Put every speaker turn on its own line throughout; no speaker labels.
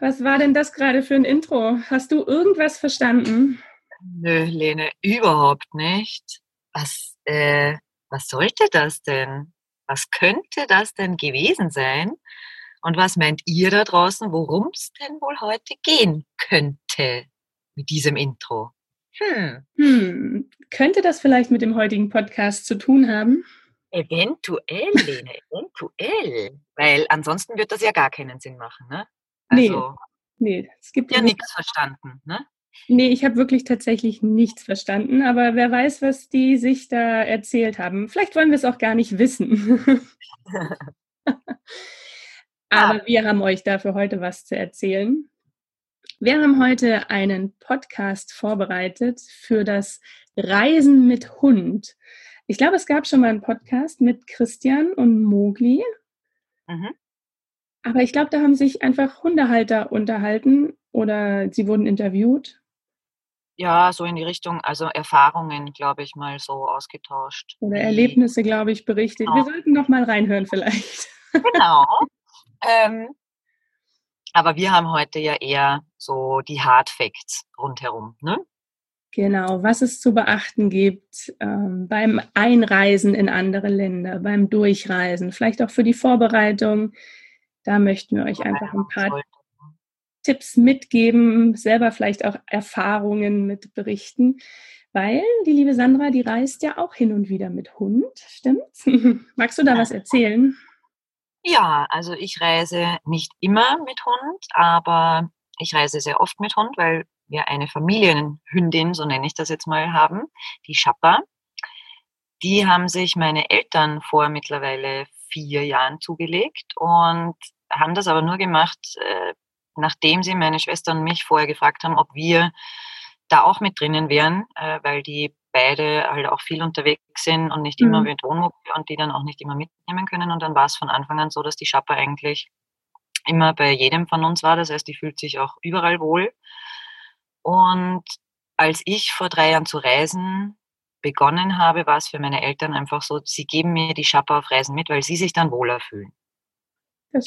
Was war denn das gerade für ein Intro? Hast du irgendwas verstanden?
Nö, Lene, überhaupt nicht. Was, äh, was sollte das denn? Was könnte das denn gewesen sein? Und was meint ihr da draußen, worum es denn wohl heute gehen könnte mit diesem Intro?
Hm. hm. Könnte das vielleicht mit dem heutigen Podcast zu tun haben?
Eventuell, Lene, eventuell. Weil ansonsten wird das ja gar keinen Sinn machen, ne?
Also, nee, nee es gibt
ja nichts verstanden, ne?
Nee, ich habe wirklich tatsächlich nichts verstanden, aber wer weiß, was die sich da erzählt haben. Vielleicht wollen wir es auch gar nicht wissen. aber wir haben euch dafür heute was zu erzählen. Wir haben heute einen Podcast vorbereitet für das Reisen mit Hund. Ich glaube, es gab schon mal einen Podcast mit Christian und Mogli. Mhm. Aber ich glaube, da haben sich einfach Hundehalter unterhalten oder sie wurden interviewt.
Ja, so in die Richtung, also Erfahrungen, glaube ich, mal so ausgetauscht.
Oder Erlebnisse, glaube ich, berichtet. Genau. Wir sollten noch mal reinhören vielleicht.
Genau. ähm, aber wir haben heute ja eher so die Hard Facts rundherum, ne?
Genau, was es zu beachten gibt ähm, beim Einreisen in andere Länder, beim Durchreisen, vielleicht auch für die Vorbereitung. Da möchten wir euch einfach ein paar Tipps mitgeben, selber vielleicht auch Erfahrungen mit berichten, weil die liebe Sandra, die reist ja auch hin und wieder mit Hund, stimmt's? Magst du da was erzählen?
Ja, also ich reise nicht immer mit Hund, aber ich reise sehr oft mit Hund, weil wir eine Familienhündin, so nenne ich das jetzt mal, haben, die Schappa. Die haben sich meine Eltern vor mittlerweile vier Jahren zugelegt und haben das aber nur gemacht, äh, nachdem sie meine Schwester und mich vorher gefragt haben, ob wir da auch mit drinnen wären, äh, weil die beide halt auch viel unterwegs sind und nicht mhm. immer mit Wohnmobil und die dann auch nicht immer mitnehmen können. Und dann war es von Anfang an so, dass die Schappa eigentlich immer bei jedem von uns war. Das heißt, die fühlt sich auch überall wohl. Und als ich vor drei Jahren zu reisen begonnen habe, war es für meine Eltern einfach so, sie geben mir die Schappa auf Reisen mit, weil sie sich dann wohler fühlen.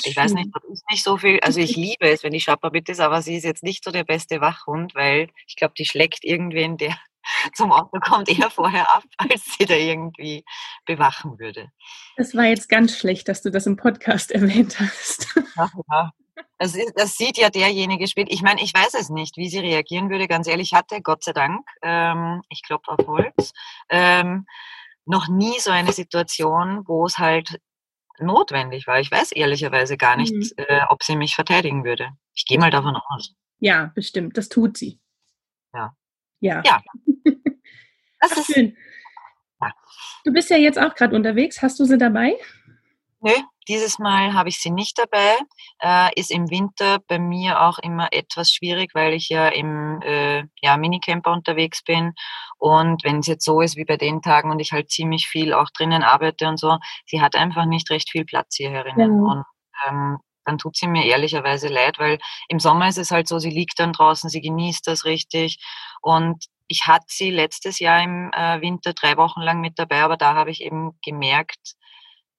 Ich weiß nicht, das ist nicht so viel, also ich liebe es, wenn die Schappa mit ist, aber sie ist jetzt nicht so der beste Wachhund, weil ich glaube, die schlägt irgendwen, der zum Auto kommt, eher vorher ab, als sie da irgendwie bewachen würde.
Das war jetzt ganz schlecht, dass du das im Podcast erwähnt hast.
Ach, ja. Das, ist, das sieht ja derjenige spät. Ich meine, ich weiß es nicht, wie sie reagieren würde. Ganz ehrlich, hatte Gott sei Dank, ähm, ich klopfe auf Holz, ähm, noch nie so eine Situation, wo es halt notwendig war. Ich weiß ehrlicherweise gar nicht, mhm. äh, ob sie mich verteidigen würde. Ich gehe mal davon aus.
Ja, bestimmt. Das tut sie.
Ja.
Ja.
Ja.
Das Ach, ist schön. Ja. Du bist ja jetzt auch gerade unterwegs. Hast du sie dabei?
Nö, dieses Mal habe ich sie nicht dabei. Äh, ist im Winter bei mir auch immer etwas schwierig, weil ich ja im äh, ja, Minicamper unterwegs bin. Und wenn es jetzt so ist wie bei den Tagen und ich halt ziemlich viel auch drinnen arbeite und so, sie hat einfach nicht recht viel Platz hier herinnen. Ja. Und ähm, dann tut sie mir ehrlicherweise leid, weil im Sommer ist es halt so, sie liegt dann draußen, sie genießt das richtig. Und ich hatte sie letztes Jahr im äh, Winter drei Wochen lang mit dabei, aber da habe ich eben gemerkt,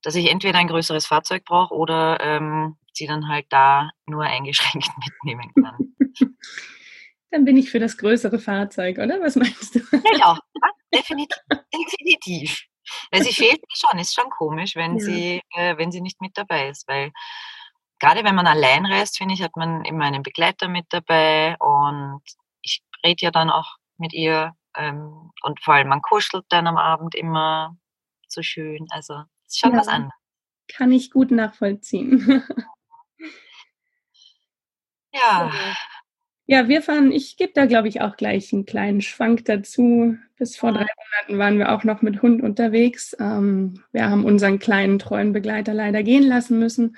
dass ich entweder ein größeres Fahrzeug brauche oder ähm, sie dann halt da nur eingeschränkt mitnehmen kann.
Dann bin ich für das größere Fahrzeug, oder? Was meinst du?
Ja, ja definitiv. definitiv. Weil sie fehlt mir schon, ist schon komisch, wenn ja. sie, äh, wenn sie nicht mit dabei ist. Weil gerade wenn man allein reist, finde ich, hat man immer einen Begleiter mit dabei und ich rede ja dann auch mit ihr ähm, und vor allem man kuschelt dann am Abend immer so schön. Also ist schon ja, was anderes.
Kann ich gut nachvollziehen.
ja.
Ja, wir fahren, ich gebe da, glaube ich, auch gleich einen kleinen Schwank dazu. Bis vor drei Monaten waren wir auch noch mit Hund unterwegs. Ähm, wir haben unseren kleinen treuen Begleiter leider gehen lassen müssen.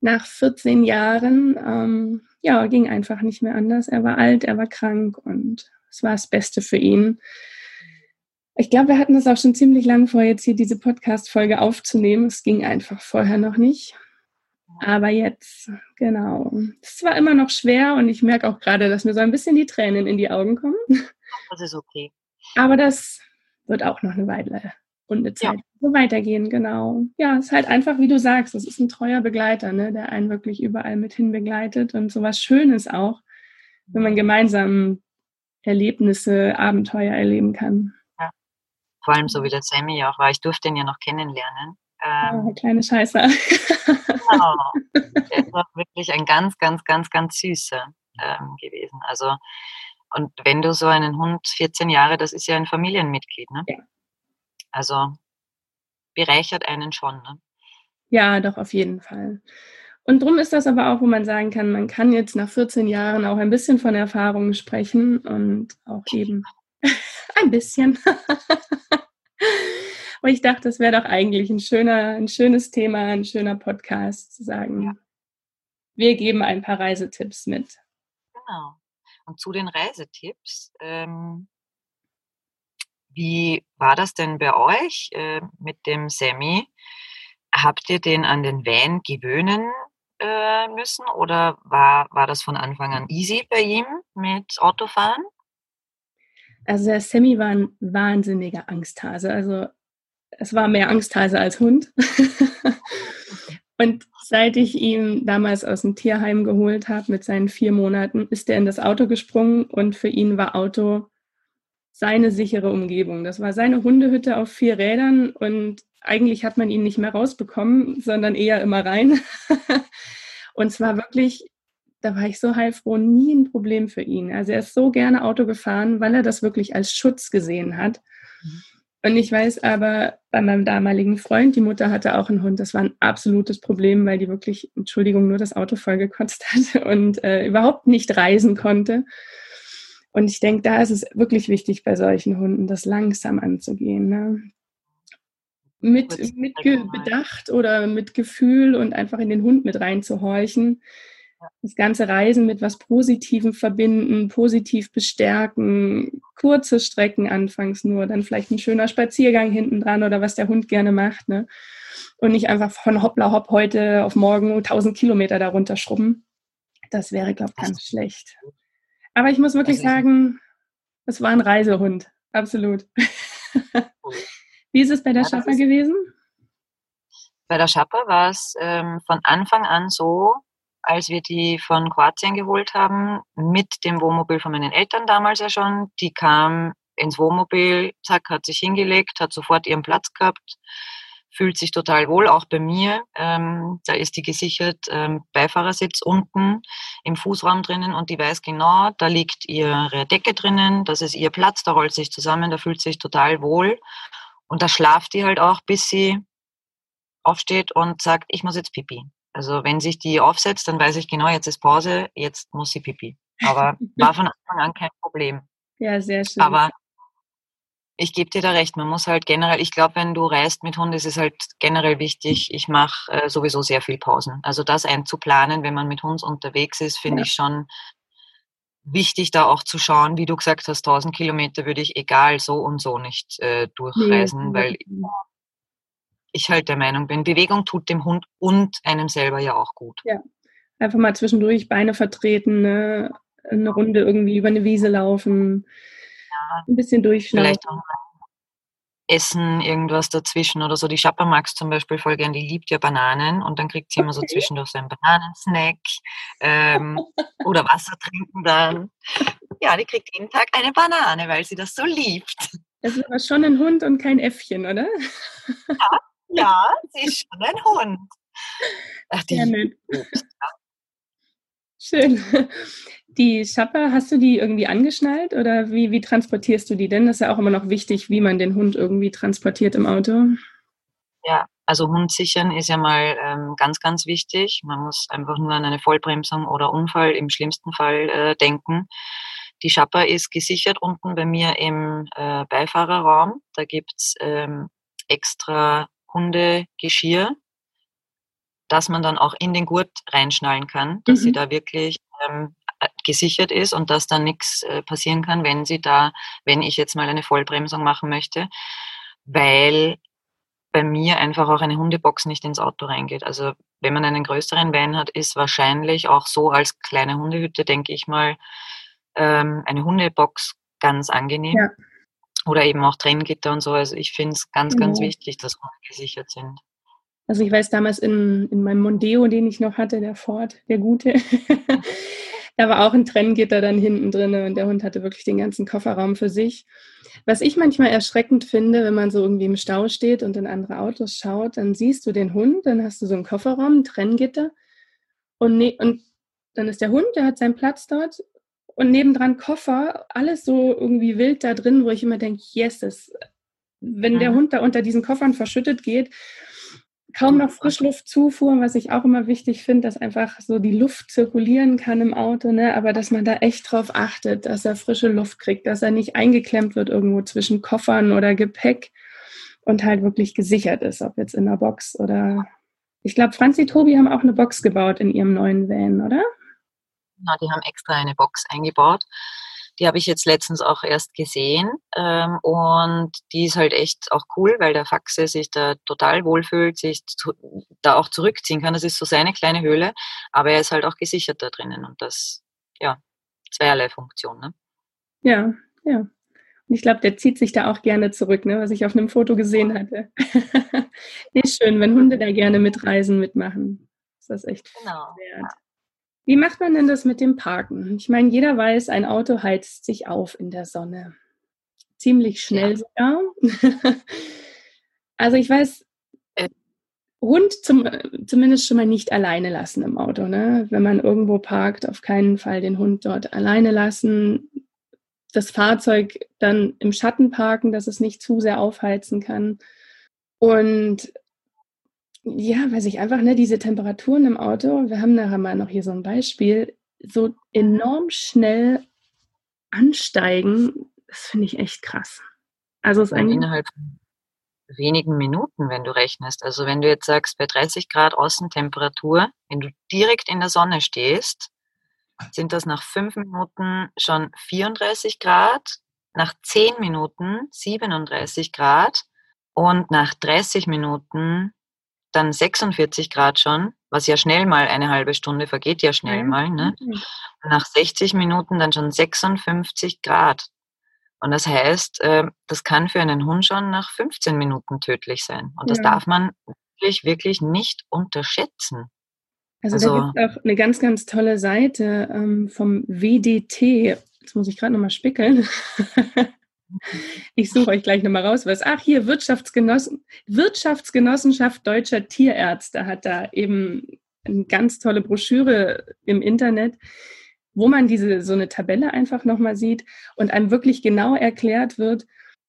Nach 14 Jahren, ähm, ja, ging einfach nicht mehr anders. Er war alt, er war krank und es war das Beste für ihn. Ich glaube, wir hatten das auch schon ziemlich lang vor, jetzt hier diese Podcast-Folge aufzunehmen. Es ging einfach vorher noch nicht. Aber jetzt, genau. Es war immer noch schwer und ich merke auch gerade, dass mir so ein bisschen die Tränen in die Augen kommen.
Das ist okay.
Aber das wird auch noch eine Weile und eine Zeit
ja.
So weitergehen, genau. Ja, es ist halt einfach, wie du sagst, es ist ein treuer Begleiter, ne, der einen wirklich überall mit hin begleitet und sowas Schönes auch, wenn man gemeinsam Erlebnisse, Abenteuer erleben kann.
Vor allem so wie der Sammy ja auch war. Ich durfte ihn ja noch kennenlernen.
Ähm, oh, kleine Scheiße.
Genau. Der war wirklich ein ganz, ganz, ganz, ganz süßer ähm, gewesen. Also, und wenn du so einen Hund, 14 Jahre, das ist ja ein Familienmitglied, ne? Ja. Also bereichert einen schon, ne?
Ja, doch, auf jeden Fall. Und drum ist das aber auch, wo man sagen kann, man kann jetzt nach 14 Jahren auch ein bisschen von Erfahrungen sprechen und auch eben ein bisschen. Und ich dachte, das wäre doch eigentlich ein schöner, ein schönes Thema, ein schöner Podcast zu sagen. Ja. Wir geben ein paar Reisetipps mit.
Genau. Und zu den Reisetipps, ähm, wie war das denn bei euch äh, mit dem Semi? Habt ihr den an den Van gewöhnen äh, müssen oder war, war das von Anfang an easy bei ihm mit Autofahren?
Also der Sammy war ein wahnsinniger Angsthase. Also es war mehr Angsthase als Hund. Und seit ich ihn damals aus dem Tierheim geholt habe mit seinen vier Monaten, ist er in das Auto gesprungen und für ihn war Auto seine sichere Umgebung. Das war seine Hundehütte auf vier Rädern und eigentlich hat man ihn nicht mehr rausbekommen, sondern eher immer rein. und zwar wirklich, da war ich so heilfroh, nie ein Problem für ihn. Also er ist so gerne Auto gefahren, weil er das wirklich als Schutz gesehen hat. Mhm. Und ich weiß aber, bei meinem damaligen Freund, die Mutter hatte auch einen Hund, das war ein absolutes Problem, weil die wirklich, Entschuldigung, nur das Auto vollgekotzt hatte und äh, überhaupt nicht reisen konnte. Und ich denke, da ist es wirklich wichtig bei solchen Hunden, das langsam anzugehen. Ne? Mit, mit Bedacht oder mit Gefühl und einfach in den Hund mit reinzuhorchen das ganze Reisen mit was Positivem verbinden, positiv bestärken, kurze Strecken anfangs nur, dann vielleicht ein schöner Spaziergang hinten dran oder was der Hund gerne macht, ne? Und nicht einfach von hoppla hopp heute auf morgen 1000 Kilometer darunter schrubben. Das wäre, glaube ich, ganz schlecht. Aber ich muss wirklich sagen, es war ein Reisehund. Absolut. Wie ist es bei der ja, Schapper gewesen?
Bei der Schapper war es ähm, von Anfang an so, als wir die von Kroatien geholt haben, mit dem Wohnmobil von meinen Eltern damals ja schon. Die kam ins Wohnmobil, zack, hat sich hingelegt, hat sofort ihren Platz gehabt, fühlt sich total wohl, auch bei mir. Ähm, da ist die gesichert, ähm, Beifahrersitz unten im Fußraum drinnen und die weiß genau, da liegt ihre Decke drinnen, das ist ihr Platz, da rollt sich zusammen, da fühlt sich total wohl. Und da schlaft die halt auch, bis sie aufsteht und sagt, ich muss jetzt pipi. Also wenn sich die aufsetzt, dann weiß ich genau, jetzt ist Pause, jetzt muss sie pipi. Aber war von Anfang an kein Problem.
Ja, sehr schön.
Aber ich gebe dir da recht, man muss halt generell, ich glaube, wenn du reist mit Hund, ist es halt generell wichtig, ich mache äh, sowieso sehr viel Pausen. Also das einzuplanen, wenn man mit Hund unterwegs ist, finde ja. ich schon wichtig, da auch zu schauen, wie du gesagt hast, 1000 Kilometer würde ich egal so und so nicht äh, durchreisen, nee, weil ich halt der Meinung bin, Bewegung tut dem Hund und einem selber ja auch gut.
Ja, einfach mal zwischendurch Beine vertreten, ne? eine Runde irgendwie über eine Wiese laufen, ja, ein bisschen durchschnaufen. Vielleicht auch
Essen, irgendwas dazwischen oder so. Die Schapper magst zum Beispiel voll gern, die liebt ja Bananen und dann kriegt sie immer so zwischendurch so einen Bananensnack ähm, oder Wasser trinken dann. Ja, die kriegt jeden Tag eine Banane, weil sie das so liebt.
Das ist aber schon ein Hund und kein Äffchen, oder?
Ja, ja, sie ist schon ein Hund.
Ach, die ja, Schön. Die Schapper, hast du die irgendwie angeschnallt oder wie, wie transportierst du die denn? Das ist ja auch immer noch wichtig, wie man den Hund irgendwie transportiert im Auto.
Ja, also Hund sichern ist ja mal ähm, ganz, ganz wichtig. Man muss einfach nur an eine Vollbremsung oder Unfall im schlimmsten Fall äh, denken. Die Schapper ist gesichert unten bei mir im äh, Beifahrerraum. Da gibt's ähm, extra Hundegeschirr, dass man dann auch in den Gurt reinschnallen kann, dass mhm. sie da wirklich ähm, gesichert ist und dass dann nichts äh, passieren kann, wenn sie da, wenn ich jetzt mal eine Vollbremsung machen möchte, weil bei mir einfach auch eine Hundebox nicht ins Auto reingeht. Also wenn man einen größeren Van hat, ist wahrscheinlich auch so als kleine Hundehütte, denke ich mal, ähm, eine Hundebox ganz angenehm. Ja. Oder eben auch Trenngitter und so. Also ich finde es ganz, ganz wichtig, dass Hunde gesichert sind.
Also ich weiß damals in, in meinem Mondeo, den ich noch hatte, der Ford, der gute, da war auch ein Trenngitter dann hinten drin und der Hund hatte wirklich den ganzen Kofferraum für sich. Was ich manchmal erschreckend finde, wenn man so irgendwie im Stau steht und in andere Autos schaut, dann siehst du den Hund, dann hast du so einen Kofferraum, ein Trenngitter und, ne und dann ist der Hund, der hat seinen Platz dort und nebendran Koffer, alles so irgendwie wild da drin, wo ich immer denke, yes, das, wenn der mhm. Hund da unter diesen Koffern verschüttet geht, kaum noch Frischluftzufuhr, was ich auch immer wichtig finde, dass einfach so die Luft zirkulieren kann im Auto, ne? aber dass man da echt drauf achtet, dass er frische Luft kriegt, dass er nicht eingeklemmt wird irgendwo zwischen Koffern oder Gepäck und halt wirklich gesichert ist, ob jetzt in der Box oder ich glaube, Franzi Tobi haben auch eine Box gebaut in ihrem neuen Van, oder?
Genau, die haben extra eine Box eingebaut. Die habe ich jetzt letztens auch erst gesehen ähm, und die ist halt echt auch cool, weil der Faxe sich da total wohlfühlt, sich zu, da auch zurückziehen kann. Das ist so seine kleine Höhle, aber er ist halt auch gesichert da drinnen und das, ja, zweierlei Funktion. Ne?
Ja, ja. Und ich glaube, der zieht sich da auch gerne zurück, ne, was ich auf einem Foto gesehen hatte. nee, schön, wenn Hunde da gerne mitreisen, mitmachen. Ist das echt genau. wert. Wie macht man denn das mit dem Parken? Ich meine, jeder weiß, ein Auto heizt sich auf in der Sonne. Ziemlich schnell ja. sogar. also ich weiß, äh. Hund zum, zumindest schon mal nicht alleine lassen im Auto. Ne? Wenn man irgendwo parkt, auf keinen Fall den Hund dort alleine lassen. Das Fahrzeug dann im Schatten parken, dass es nicht zu sehr aufheizen kann. Und ja, weiß ich einfach, ne, diese Temperaturen im Auto, wir haben nachher mal noch hier so ein Beispiel, so enorm schnell ansteigen, das finde ich echt krass.
Also es ist eigentlich innerhalb wenigen Minuten, wenn du rechnest. Also wenn du jetzt sagst, bei 30 Grad Außentemperatur, wenn du direkt in der Sonne stehst, sind das nach fünf Minuten schon 34 Grad, nach zehn Minuten 37 Grad und nach 30 Minuten dann 46 Grad schon, was ja schnell mal eine halbe Stunde vergeht, ja schnell mal. Ne? Mhm. Nach 60 Minuten dann schon 56 Grad. Und das heißt, äh, das kann für einen Hund schon nach 15 Minuten tödlich sein. Und das ja. darf man wirklich, wirklich nicht unterschätzen.
Also, also da gibt es auch eine ganz, ganz tolle Seite ähm, vom WDT. Jetzt muss ich gerade nochmal spickeln. Ich suche euch gleich nochmal raus, was. Ach, hier, Wirtschaftsgenossen, Wirtschaftsgenossenschaft Deutscher Tierärzte hat da eben eine ganz tolle Broschüre im Internet, wo man diese so eine Tabelle einfach nochmal sieht und einem wirklich genau erklärt wird,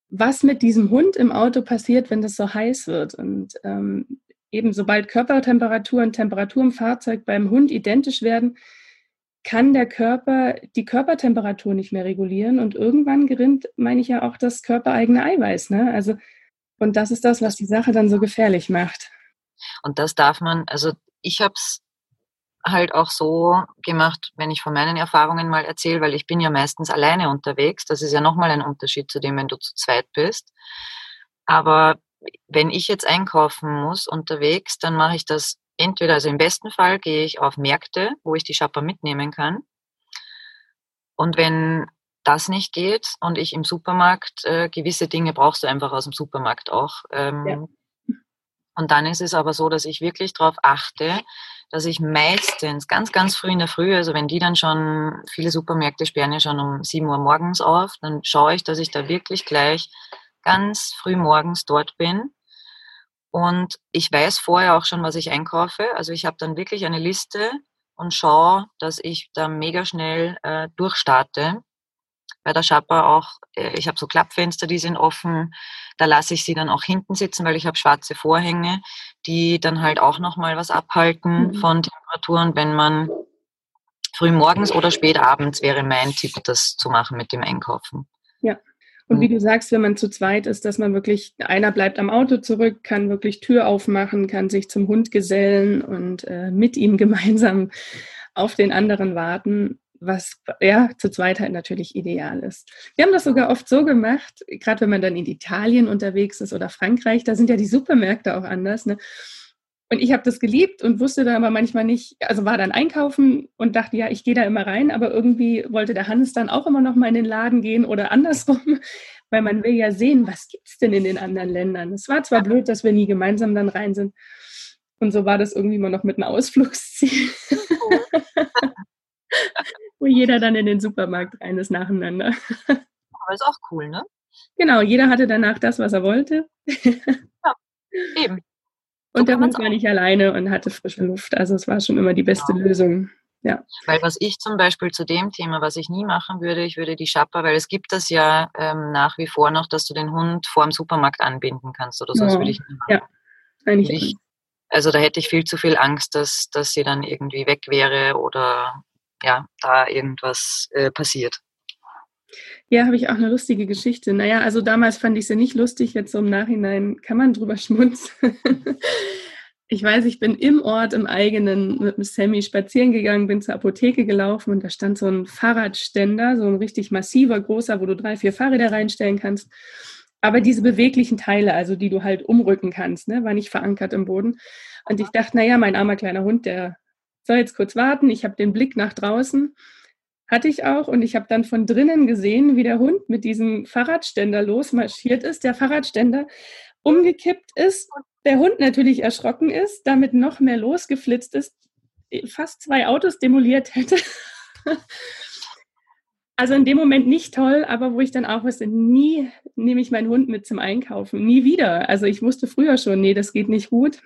was mit diesem Hund im Auto passiert, wenn das so heiß wird. Und ähm, eben sobald Körpertemperatur und Temperatur im Fahrzeug beim Hund identisch werden, kann der Körper die Körpertemperatur nicht mehr regulieren und irgendwann gerinnt, meine ich ja auch das körpereigene Eiweiß. Ne? Also, und das ist das, was die Sache dann so gefährlich macht.
Und das darf man, also ich habe es halt auch so gemacht, wenn ich von meinen Erfahrungen mal erzähle, weil ich bin ja meistens alleine unterwegs. Das ist ja nochmal ein Unterschied zu dem, wenn du zu zweit bist. Aber wenn ich jetzt einkaufen muss unterwegs, dann mache ich das entweder, also im besten Fall gehe ich auf Märkte, wo ich die Shopper mitnehmen kann. Und wenn das nicht geht und ich im Supermarkt äh, gewisse Dinge brauchst du einfach aus dem Supermarkt auch. Ähm, ja. Und dann ist es aber so, dass ich wirklich darauf achte, dass ich meistens ganz, ganz früh in der Früh, also wenn die dann schon, viele Supermärkte sperren ja schon um 7 Uhr morgens auf, dann schaue ich, dass ich da wirklich gleich ganz früh morgens dort bin und ich weiß vorher auch schon, was ich einkaufe. Also ich habe dann wirklich eine Liste und schaue, dass ich da mega schnell äh, durchstarte. Bei der Schapper auch, äh, ich habe so Klappfenster, die sind offen. Da lasse ich sie dann auch hinten sitzen, weil ich habe schwarze Vorhänge, die dann halt auch nochmal was abhalten mhm. von Temperaturen, wenn man früh morgens oder spät abends wäre mein Tipp, das zu machen mit dem Einkaufen.
Ja. Und wie du sagst, wenn man zu zweit ist, dass man wirklich, einer bleibt am Auto zurück, kann wirklich Tür aufmachen, kann sich zum Hund gesellen und äh, mit ihm gemeinsam auf den anderen warten, was ja zu zweit halt natürlich ideal ist. Wir haben das sogar oft so gemacht, gerade wenn man dann in Italien unterwegs ist oder Frankreich, da sind ja die Supermärkte auch anders. Ne? Und ich habe das geliebt und wusste dann aber manchmal nicht, also war dann einkaufen und dachte, ja, ich gehe da immer rein, aber irgendwie wollte der Hannes dann auch immer noch mal in den Laden gehen oder andersrum, weil man will ja sehen, was gibt es denn in den anderen Ländern. Es war zwar blöd, dass wir nie gemeinsam dann rein sind. Und so war das irgendwie immer noch mit einem Ausflugsziel. Wo jeder dann in den Supermarkt rein ist nacheinander.
Aber ist auch cool, ne?
Genau, jeder hatte danach das, was er wollte.
ja, eben.
Und der Hund war nicht alleine und hatte frische Luft. Also es war schon immer die beste genau. Lösung. Ja.
Weil was ich zum Beispiel zu dem Thema, was ich nie machen würde, ich würde die Schapper, weil es gibt das ja ähm, nach wie vor noch, dass du den Hund vor dem Supermarkt anbinden kannst oder so. Das würde ich nie machen. Ja, eigentlich. Ich, also da hätte ich viel zu viel Angst, dass, dass sie dann irgendwie weg wäre oder ja, da irgendwas äh, passiert.
Ja, habe ich auch eine lustige Geschichte. Naja, also damals fand ich sie nicht lustig, jetzt so im Nachhinein kann man drüber schmunzeln. ich weiß, ich bin im Ort im eigenen mit dem Sammy spazieren gegangen, bin zur Apotheke gelaufen und da stand so ein Fahrradständer, so ein richtig massiver, großer, wo du drei, vier Fahrräder reinstellen kannst. Aber diese beweglichen Teile, also die du halt umrücken kannst, ne, war nicht verankert im Boden. Und ich dachte, naja, mein armer kleiner Hund, der soll jetzt kurz warten. Ich habe den Blick nach draußen hatte ich auch. Und ich habe dann von drinnen gesehen, wie der Hund mit diesem Fahrradständer losmarschiert ist, der Fahrradständer umgekippt ist, der Hund natürlich erschrocken ist, damit noch mehr losgeflitzt ist, fast zwei Autos demoliert hätte. Also in dem Moment nicht toll, aber wo ich dann auch wusste, nie nehme ich meinen Hund mit zum Einkaufen, nie wieder. Also ich wusste früher schon, nee, das geht nicht gut.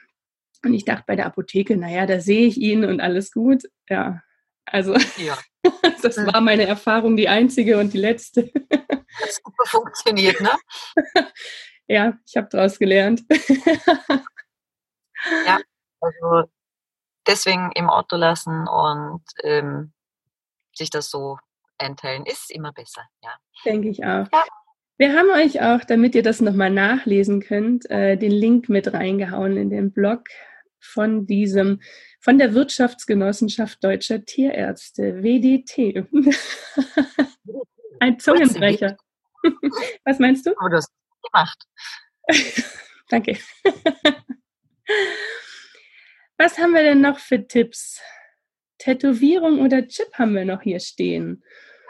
Und ich dachte bei der Apotheke, naja, da sehe ich ihn und alles gut. Ja, also ja. das war meine Erfahrung, die einzige und die letzte.
Hat super funktioniert, ne?
Ja, ich habe daraus gelernt.
Ja, also deswegen im Auto lassen und ähm, sich das so einteilen ist immer besser, ja.
Denke ich auch. Ja. Wir haben euch auch, damit ihr das nochmal nachlesen könnt, äh, den Link mit reingehauen in den Blog von diesem, von der Wirtschaftsgenossenschaft Deutscher Tierärzte, WDT. Ein Zungenbrecher. Was meinst du?
Oh, das gemacht.
Danke. Was haben wir denn noch für Tipps? Tätowierung oder Chip haben wir noch hier stehen.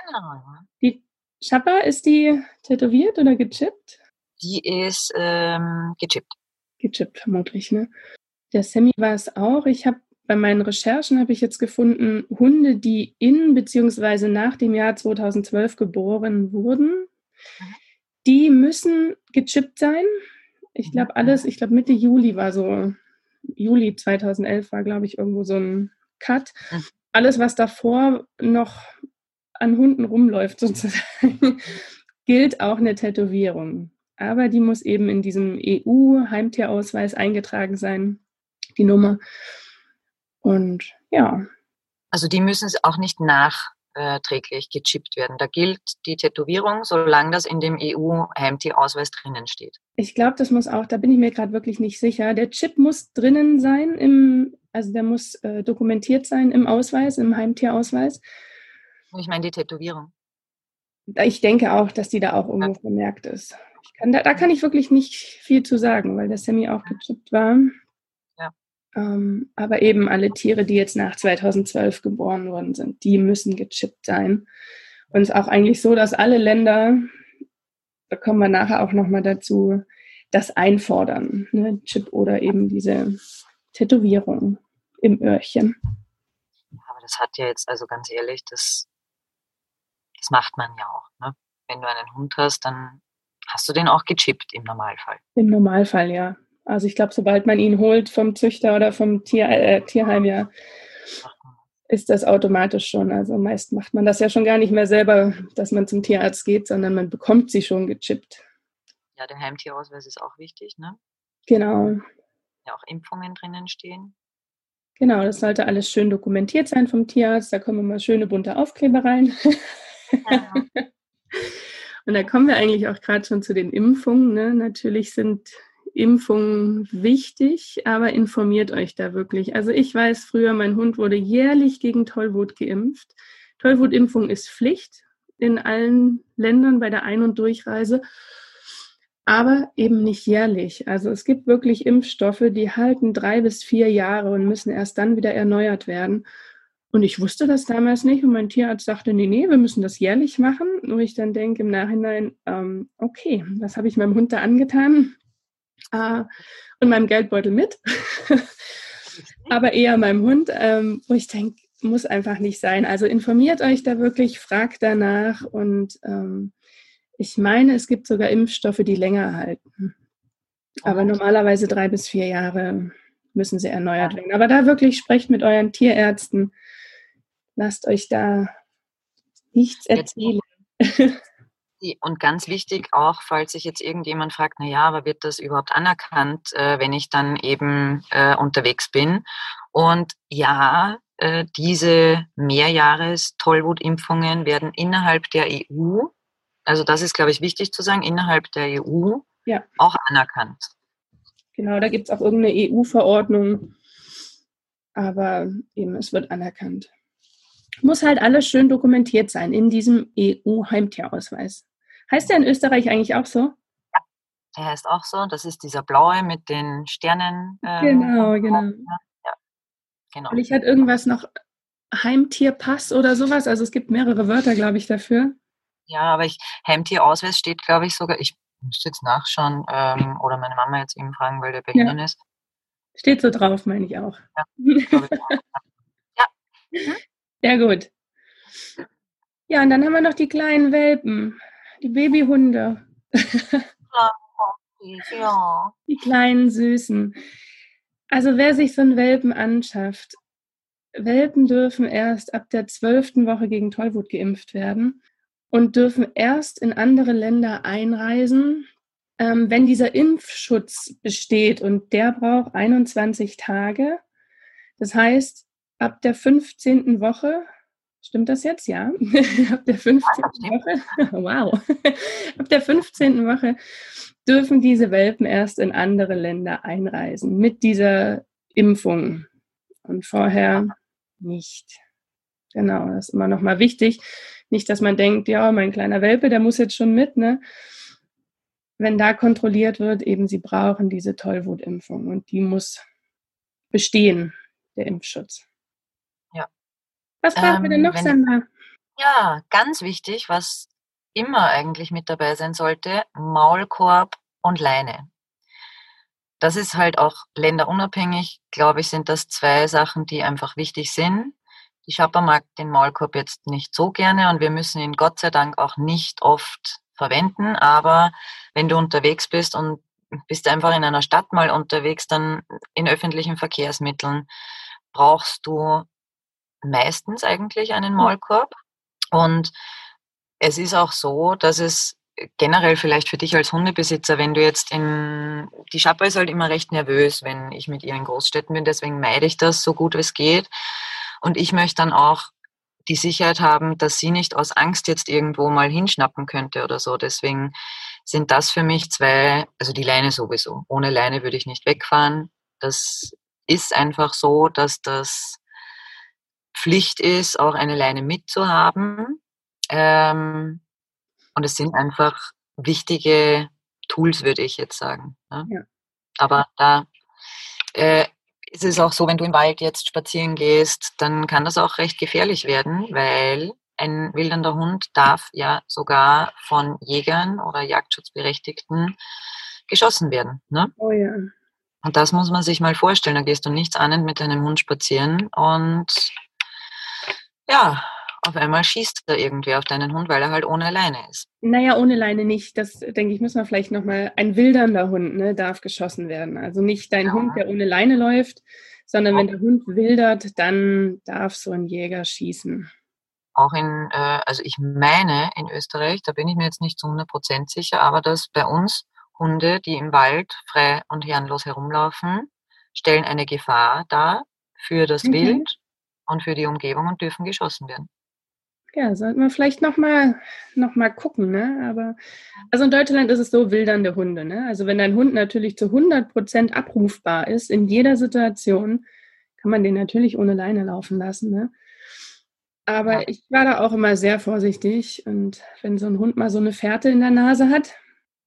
Genau. Die Chappa, ist die tätowiert oder gechippt?
Die ist ähm, gechippt.
Gechippt vermutlich, ne? Der Sammy war es auch. Ich habe bei meinen Recherchen habe ich jetzt gefunden, Hunde, die in bzw. nach dem Jahr 2012 geboren wurden, die müssen gechippt sein. Ich glaube alles, ich glaube Mitte Juli war so, Juli 2011 war glaube ich irgendwo so ein Cut. Alles, was davor noch an Hunden rumläuft sozusagen, gilt auch eine Tätowierung. Aber die muss eben in diesem EU-Heimtierausweis eingetragen sein die Nummer. Und ja.
Also die müssen auch nicht nachträglich gechippt werden. Da gilt die Tätowierung, solange das in dem EU-Heimtierausweis drinnen steht.
Ich glaube, das muss auch, da bin ich mir gerade wirklich nicht sicher. Der Chip muss drinnen sein, im, also der muss äh, dokumentiert sein im Ausweis, im Heimtierausweis.
Ich meine die Tätowierung.
Ich denke auch, dass die da auch irgendwo ja. vermerkt ist. Kann, da, da, kann ich wirklich nicht viel zu sagen, weil der Sammy auch gechippt war. Ähm, aber eben alle Tiere, die jetzt nach 2012 geboren worden sind, die müssen gechippt sein. Und es ist auch eigentlich so, dass alle Länder, da kommen wir nachher auch nochmal dazu, das einfordern, ne? Chip oder eben diese Tätowierung im Öhrchen.
Aber das hat ja jetzt, also ganz ehrlich, das, das macht man ja auch. Ne? Wenn du einen Hund hast, dann hast du den auch gechippt im Normalfall.
Im Normalfall, ja. Also ich glaube, sobald man ihn holt vom Züchter oder vom Tier, äh, Tierheim, ja, ist das automatisch schon. Also meist macht man das ja schon gar nicht mehr selber, dass man zum Tierarzt geht, sondern man bekommt sie schon gechippt.
Ja, der Heimtierausweis ist auch wichtig, ne?
Genau.
Ja, auch Impfungen drinnen stehen.
Genau, das sollte alles schön dokumentiert sein vom Tierarzt. Da kommen immer schöne bunte Aufkleber rein. Ja. Und da kommen wir eigentlich auch gerade schon zu den Impfungen. Ne? Natürlich sind Impfungen wichtig, aber informiert euch da wirklich. Also ich weiß früher, mein Hund wurde jährlich gegen Tollwut geimpft. Tollwutimpfung ist Pflicht in allen Ländern bei der Ein- und Durchreise. aber eben nicht jährlich. Also es gibt wirklich Impfstoffe, die halten drei bis vier Jahre und müssen erst dann wieder erneuert werden. Und ich wusste das damals nicht und mein Tierarzt sagte, nee, nee, wir müssen das jährlich machen. Wo ich dann denke im Nachhinein, ähm, okay, was habe ich meinem Hund da angetan? Äh, und meinem Geldbeutel mit. aber eher meinem Hund, ähm, wo ich denke, muss einfach nicht sein. Also informiert euch da wirklich, fragt danach und ähm, ich meine, es gibt sogar Impfstoffe, die länger halten. Aber normalerweise drei bis vier Jahre müssen sie erneuert werden. Aber da wirklich sprecht mit euren Tierärzten. Lasst euch da nichts erzählen.
Und ganz wichtig auch, falls sich jetzt irgendjemand fragt, na ja, aber wird das überhaupt anerkannt, äh, wenn ich dann eben äh, unterwegs bin? Und ja, äh, diese Mehrjahres-Tollwutimpfungen werden innerhalb der EU, also das ist, glaube ich, wichtig zu sagen, innerhalb der EU ja. auch anerkannt.
Genau, da gibt es auch irgendeine EU-Verordnung, aber eben es wird anerkannt. Muss halt alles schön dokumentiert sein in diesem EU-Heimtierausweis. Heißt der in Österreich eigentlich auch so?
Ja, der heißt auch so. Das ist dieser blaue mit den Sternen.
Ähm, genau, genau. Genau. Vielleicht hat irgendwas noch Heimtierpass oder sowas. Also es gibt mehrere Wörter, glaube ich, dafür.
Ja, aber ich, Heimtierausweis steht, glaube ich, sogar, ich müsste jetzt nachschauen ähm, oder meine Mama jetzt eben fragen, weil der bei ja. Ihnen ist.
Steht so drauf, meine ich auch. Ja, ich auch. ja. Sehr gut. Ja, und dann haben wir noch die kleinen Welpen, die Babyhunde. Ja. Die kleinen Süßen. Also wer sich so einen Welpen anschafft, Welpen dürfen erst ab der zwölften Woche gegen Tollwut geimpft werden und dürfen erst in andere Länder einreisen, ähm, wenn dieser Impfschutz besteht. Und der braucht 21 Tage. Das heißt, ab der 15. Woche, stimmt das jetzt? Ja. ab der 15. Woche, wow. ab der 15. Woche dürfen diese Welpen erst in andere Länder einreisen mit dieser Impfung und vorher nicht. Genau, das ist immer noch mal wichtig. Nicht, dass man denkt, ja, mein kleiner Welpe, der muss jetzt schon mit, ne? Wenn da kontrolliert wird, eben sie brauchen diese Tollwutimpfung und die muss bestehen, der Impfschutz.
Ja.
Was brauchen ähm, wir denn noch, Sandra?
Ja, ganz wichtig, was immer eigentlich mit dabei sein sollte, Maulkorb und Leine. Das ist halt auch länderunabhängig, glaube ich, sind das zwei Sachen, die einfach wichtig sind. Die Schapper mag den Maulkorb jetzt nicht so gerne und wir müssen ihn Gott sei Dank auch nicht oft verwenden. Aber wenn du unterwegs bist und bist einfach in einer Stadt mal unterwegs, dann in öffentlichen Verkehrsmitteln brauchst du meistens eigentlich einen Maulkorb. Und es ist auch so, dass es generell vielleicht für dich als Hundebesitzer, wenn du jetzt in, die Schapper ist halt immer recht nervös, wenn ich mit ihr in Großstädten bin, deswegen meide ich das so gut es geht. Und ich möchte dann auch die Sicherheit haben, dass sie nicht aus Angst jetzt irgendwo mal hinschnappen könnte oder so. Deswegen sind das für mich zwei, also die Leine sowieso. Ohne Leine würde ich nicht wegfahren. Das ist einfach so, dass das Pflicht ist, auch eine Leine mitzuhaben. Ähm, und es sind einfach wichtige Tools, würde ich jetzt sagen. Ne? Ja. Aber da äh, ist es auch so, wenn du im Wald jetzt spazieren gehst, dann kann das auch recht gefährlich werden, weil ein wildernder Hund darf ja sogar von Jägern oder Jagdschutzberechtigten geschossen werden. Ne?
Oh ja.
Und das muss man sich mal vorstellen. Da gehst du nichts ahnend mit deinem Hund spazieren und ja, auf einmal schießt da irgendwer auf deinen Hund, weil er halt ohne Leine ist.
Naja, ohne Leine nicht. Das, denke ich, müssen wir vielleicht nochmal, ein wildernder Hund ne, darf geschossen werden. Also nicht dein ja. Hund, der ohne Leine läuft, sondern wenn der Hund wildert, dann darf so ein Jäger schießen.
Auch in, äh, also ich meine in Österreich, da bin ich mir jetzt nicht zu 100% sicher, aber dass bei uns Hunde, die im Wald frei und herrenlos herumlaufen, stellen eine Gefahr dar für das mhm. Wild und für die Umgebung und dürfen geschossen werden.
Ja, sollten wir vielleicht nochmal noch mal gucken. Ne? Aber also in Deutschland ist es so wildernde Hunde. Ne? Also wenn dein Hund natürlich zu 100 Prozent abrufbar ist in jeder Situation, kann man den natürlich ohne Leine laufen lassen. Ne? Aber ja. ich war da auch immer sehr vorsichtig. Und wenn so ein Hund mal so eine Fährte in der Nase hat,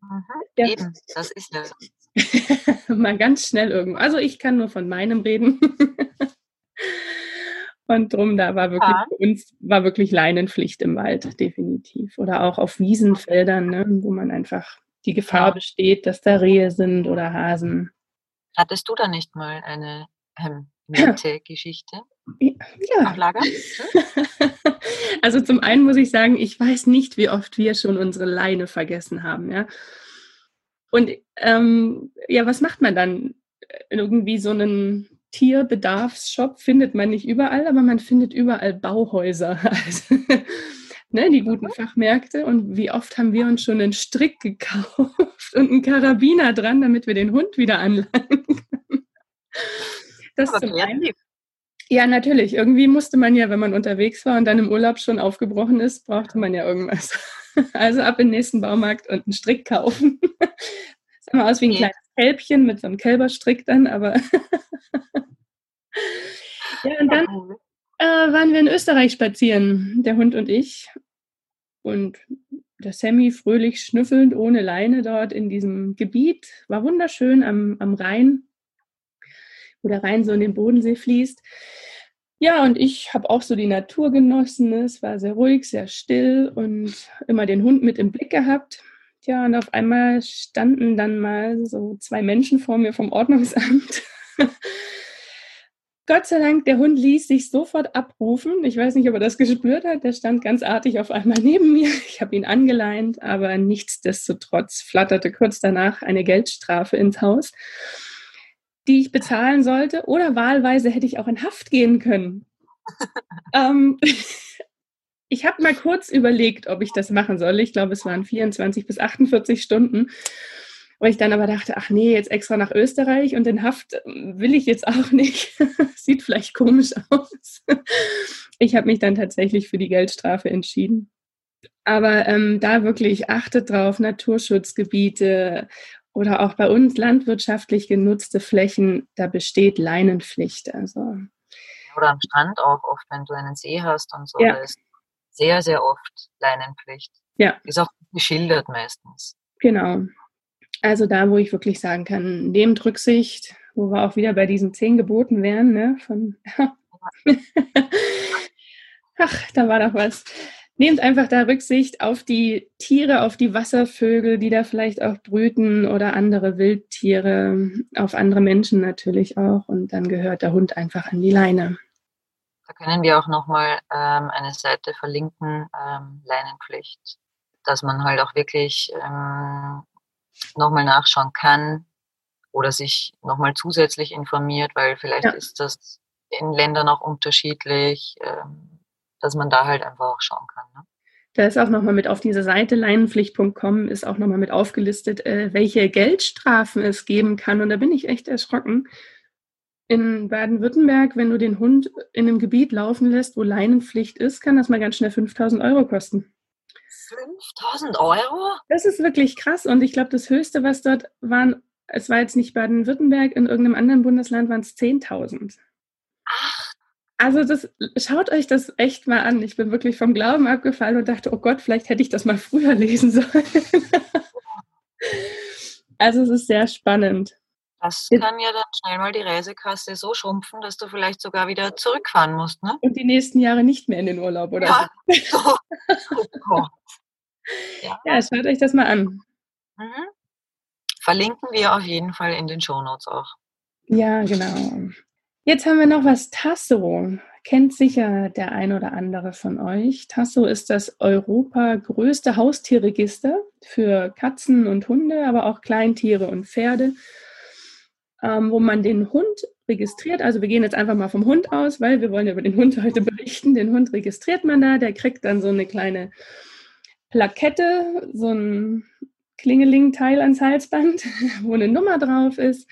Mhm, ja. Eben, das ist ja.
Mal ganz schnell irgendwo. Also ich kann nur von meinem reden. Und drum, da war wirklich ja. für uns war wirklich Leinenpflicht im Wald, definitiv. Oder auch auf Wiesenfeldern, ne, wo man einfach die Gefahr ja. besteht, dass da Rehe sind oder Hasen.
Hattest du da nicht mal eine ähm, nette Geschichte?
Ja. Lager? also zum einen muss ich sagen, ich weiß nicht, wie oft wir schon unsere Leine vergessen haben, ja. Und ähm, ja, was macht man dann? Irgendwie so einen Tierbedarfsshop findet man nicht überall, aber man findet überall Bauhäuser. Also, ne, die guten Fachmärkte. Und wie oft haben wir uns schon einen Strick gekauft und einen Karabiner dran, damit wir den Hund wieder anleihen können. Das zum einen. Ja, natürlich. Irgendwie musste man ja, wenn man unterwegs war und dann im Urlaub schon aufgebrochen ist, brauchte man ja irgendwas. Also ab in den nächsten Baumarkt und einen Strick kaufen. Sah mal aus wie ein kleines Kälbchen mit so einem Kälberstrick dann, aber. ja, und dann äh, waren wir in Österreich spazieren, der Hund und ich. Und der Sammy fröhlich schnüffelnd ohne Leine dort in diesem Gebiet. War wunderschön am, am Rhein wo der Rhein so in den Bodensee fließt. Ja, und ich habe auch so die Natur genossen. Es war sehr ruhig, sehr still und immer den Hund mit im Blick gehabt. Ja, und auf einmal standen dann mal so zwei Menschen vor mir vom Ordnungsamt. Gott sei Dank, der Hund ließ sich sofort abrufen. Ich weiß nicht, ob er das gespürt hat. Der stand ganz artig auf einmal neben mir. Ich habe ihn angeleint, aber nichtsdestotrotz flatterte kurz danach eine Geldstrafe ins Haus die ich bezahlen sollte. Oder wahlweise hätte ich auch in Haft gehen können. ähm, ich habe mal kurz überlegt, ob ich das machen soll. Ich glaube, es waren 24 bis 48 Stunden. Weil ich dann aber dachte, ach nee, jetzt extra nach Österreich und in Haft will ich jetzt auch nicht. Sieht vielleicht komisch aus. ich habe mich dann tatsächlich für die Geldstrafe entschieden. Aber ähm, da wirklich achtet drauf, Naturschutzgebiete, oder auch bei uns landwirtschaftlich genutzte Flächen, da besteht Leinenpflicht. Also.
Oder am Strand auch oft, wenn du einen See hast und so, ja. da ist sehr, sehr oft Leinenpflicht.
Ja.
Ist auch geschildert meistens.
Genau. Also da, wo ich wirklich sagen kann, nehmt Rücksicht, wo wir auch wieder bei diesen zehn Geboten wären, ne? Von Ach, da war doch was nehmt einfach da Rücksicht auf die Tiere, auf die Wasservögel, die da vielleicht auch brüten oder andere Wildtiere, auf andere Menschen natürlich auch. Und dann gehört der Hund einfach an die Leine.
Da können wir auch nochmal ähm, eine Seite verlinken, ähm, Leinenpflicht, dass man halt auch wirklich ähm, nochmal nachschauen kann oder sich nochmal zusätzlich informiert, weil vielleicht ja. ist das in Ländern auch unterschiedlich. Ähm, dass man da halt einfach auch schauen kann. Ne?
Da ist auch nochmal mit auf dieser Seite leinenpflicht.com ist auch nochmal mit aufgelistet, äh, welche Geldstrafen es geben kann. Und da bin ich echt erschrocken. In Baden-Württemberg, wenn du den Hund in einem Gebiet laufen lässt, wo Leinenpflicht ist, kann das mal ganz schnell 5000 Euro kosten.
5000 Euro?
Das ist wirklich krass. Und ich glaube, das Höchste, was dort waren, es war jetzt nicht Baden-Württemberg, in irgendeinem anderen Bundesland waren es 10.000.
Ach
also das, schaut euch das echt mal an. Ich bin wirklich vom Glauben abgefallen und dachte, oh Gott, vielleicht hätte ich das mal früher lesen sollen. also es ist sehr spannend.
Das kann ja dann schnell mal die Reisekasse so schrumpfen, dass du vielleicht sogar wieder zurückfahren musst, ne?
Und die nächsten Jahre nicht mehr in den Urlaub, oder?
Ja, so. oh Gott.
Ja. ja, schaut euch das mal an.
Mhm. Verlinken wir auf jeden Fall in den Shownotes auch.
Ja, genau. Jetzt haben wir noch was Tasso. Kennt sicher der ein oder andere von euch. Tasso ist das Europa größte Haustierregister für Katzen und Hunde, aber auch Kleintiere und Pferde, ähm, wo man den Hund registriert. Also wir gehen jetzt einfach mal vom Hund aus, weil wir wollen ja über den Hund heute berichten. Den Hund registriert man da, der kriegt dann so eine kleine Plakette, so ein Klingeling-Teil ans Halsband, wo eine Nummer drauf ist.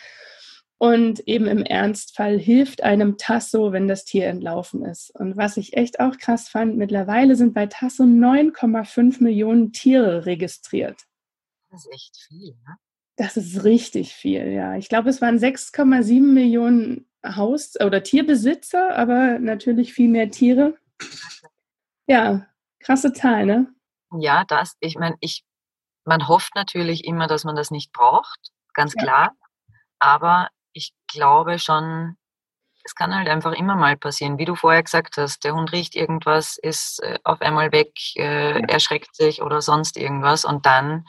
Und eben im Ernstfall hilft einem Tasso, wenn das Tier entlaufen ist. Und was ich echt auch krass fand, mittlerweile sind bei Tasso 9,5 Millionen Tiere registriert.
Das ist echt viel, ne?
Das ist richtig viel, ja. Ich glaube, es waren 6,7 Millionen Haus- oder Tierbesitzer, aber natürlich viel mehr Tiere. Ja, krasse Zahl, ne?
Ja, das, ich meine, ich man hofft natürlich immer, dass man das nicht braucht, ganz ja. klar. Aber ich glaube schon, es kann halt einfach immer mal passieren. Wie du vorher gesagt hast, der Hund riecht irgendwas, ist äh, auf einmal weg, äh, ja. erschreckt sich oder sonst irgendwas. Und dann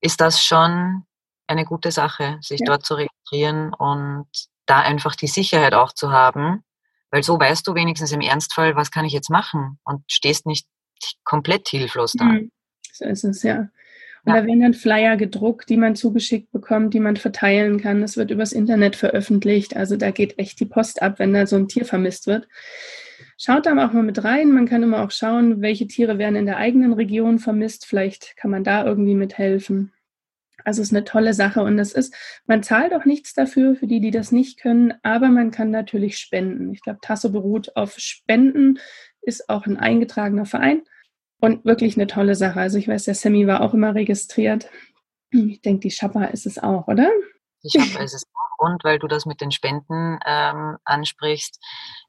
ist das schon eine gute Sache, sich ja. dort zu registrieren und da einfach die Sicherheit auch zu haben. Weil so weißt du wenigstens im Ernstfall, was kann ich jetzt machen und stehst nicht komplett hilflos da. Mhm.
So ist es, ja. Und ja. da werden dann Flyer gedruckt, die man zugeschickt bekommt, die man verteilen kann. Das wird übers Internet veröffentlicht. Also da geht echt die Post ab, wenn da so ein Tier vermisst wird. Schaut da auch mal mit rein. Man kann immer auch schauen, welche Tiere werden in der eigenen Region vermisst. Vielleicht kann man da irgendwie mithelfen. Also es ist eine tolle Sache und es ist, man zahlt auch nichts dafür, für die, die das nicht können, aber man kann natürlich spenden. Ich glaube, Tasso beruht auf Spenden, ist auch ein eingetragener Verein und wirklich eine tolle Sache. Also ich weiß, der Sammy war auch immer registriert. Ich denke, die Schappa ist es auch, oder?
Die Schappa ist es auch. Und weil du das mit den Spenden ähm, ansprichst,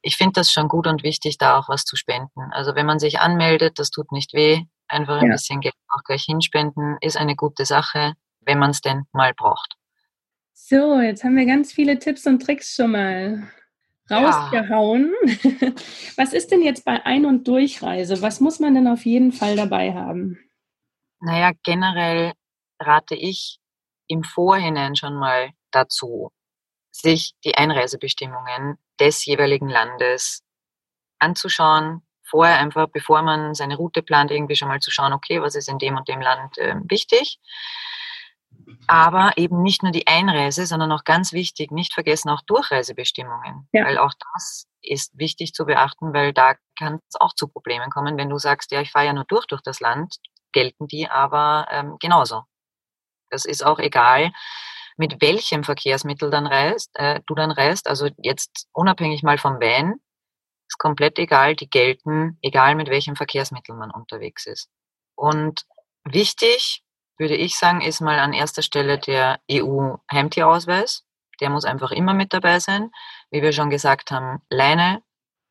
ich finde das schon gut und wichtig, da auch was zu spenden. Also wenn man sich anmeldet, das tut nicht weh. Einfach ein ja. bisschen Geld auch gleich hinspenden, ist eine gute Sache, wenn man es denn mal braucht.
So, jetzt haben wir ganz viele Tipps und Tricks schon mal rausgehauen. Ja. Was ist denn jetzt bei Ein- und Durchreise? Was muss man denn auf jeden Fall dabei haben?
Naja, generell rate ich im Vorhinein schon mal dazu, sich die Einreisebestimmungen des jeweiligen Landes anzuschauen. Vorher einfach, bevor man seine Route plant, irgendwie schon mal zu schauen, okay, was ist in dem und dem Land äh, wichtig. Aber eben nicht nur die Einreise, sondern auch ganz wichtig, nicht vergessen auch Durchreisebestimmungen. Ja. Weil auch das ist wichtig zu beachten, weil da kann es auch zu Problemen kommen. Wenn du sagst, ja, ich fahre ja nur durch durch das Land, gelten die aber ähm, genauso. Das ist auch egal, mit welchem Verkehrsmittel dann reist, äh, du dann reist. Also jetzt unabhängig mal vom Van, ist komplett egal, die gelten, egal mit welchem Verkehrsmittel man unterwegs ist. Und wichtig, würde ich sagen, ist mal an erster Stelle der EU-Heimtierausweis. Der muss einfach immer mit dabei sein. Wie wir schon gesagt haben, Leine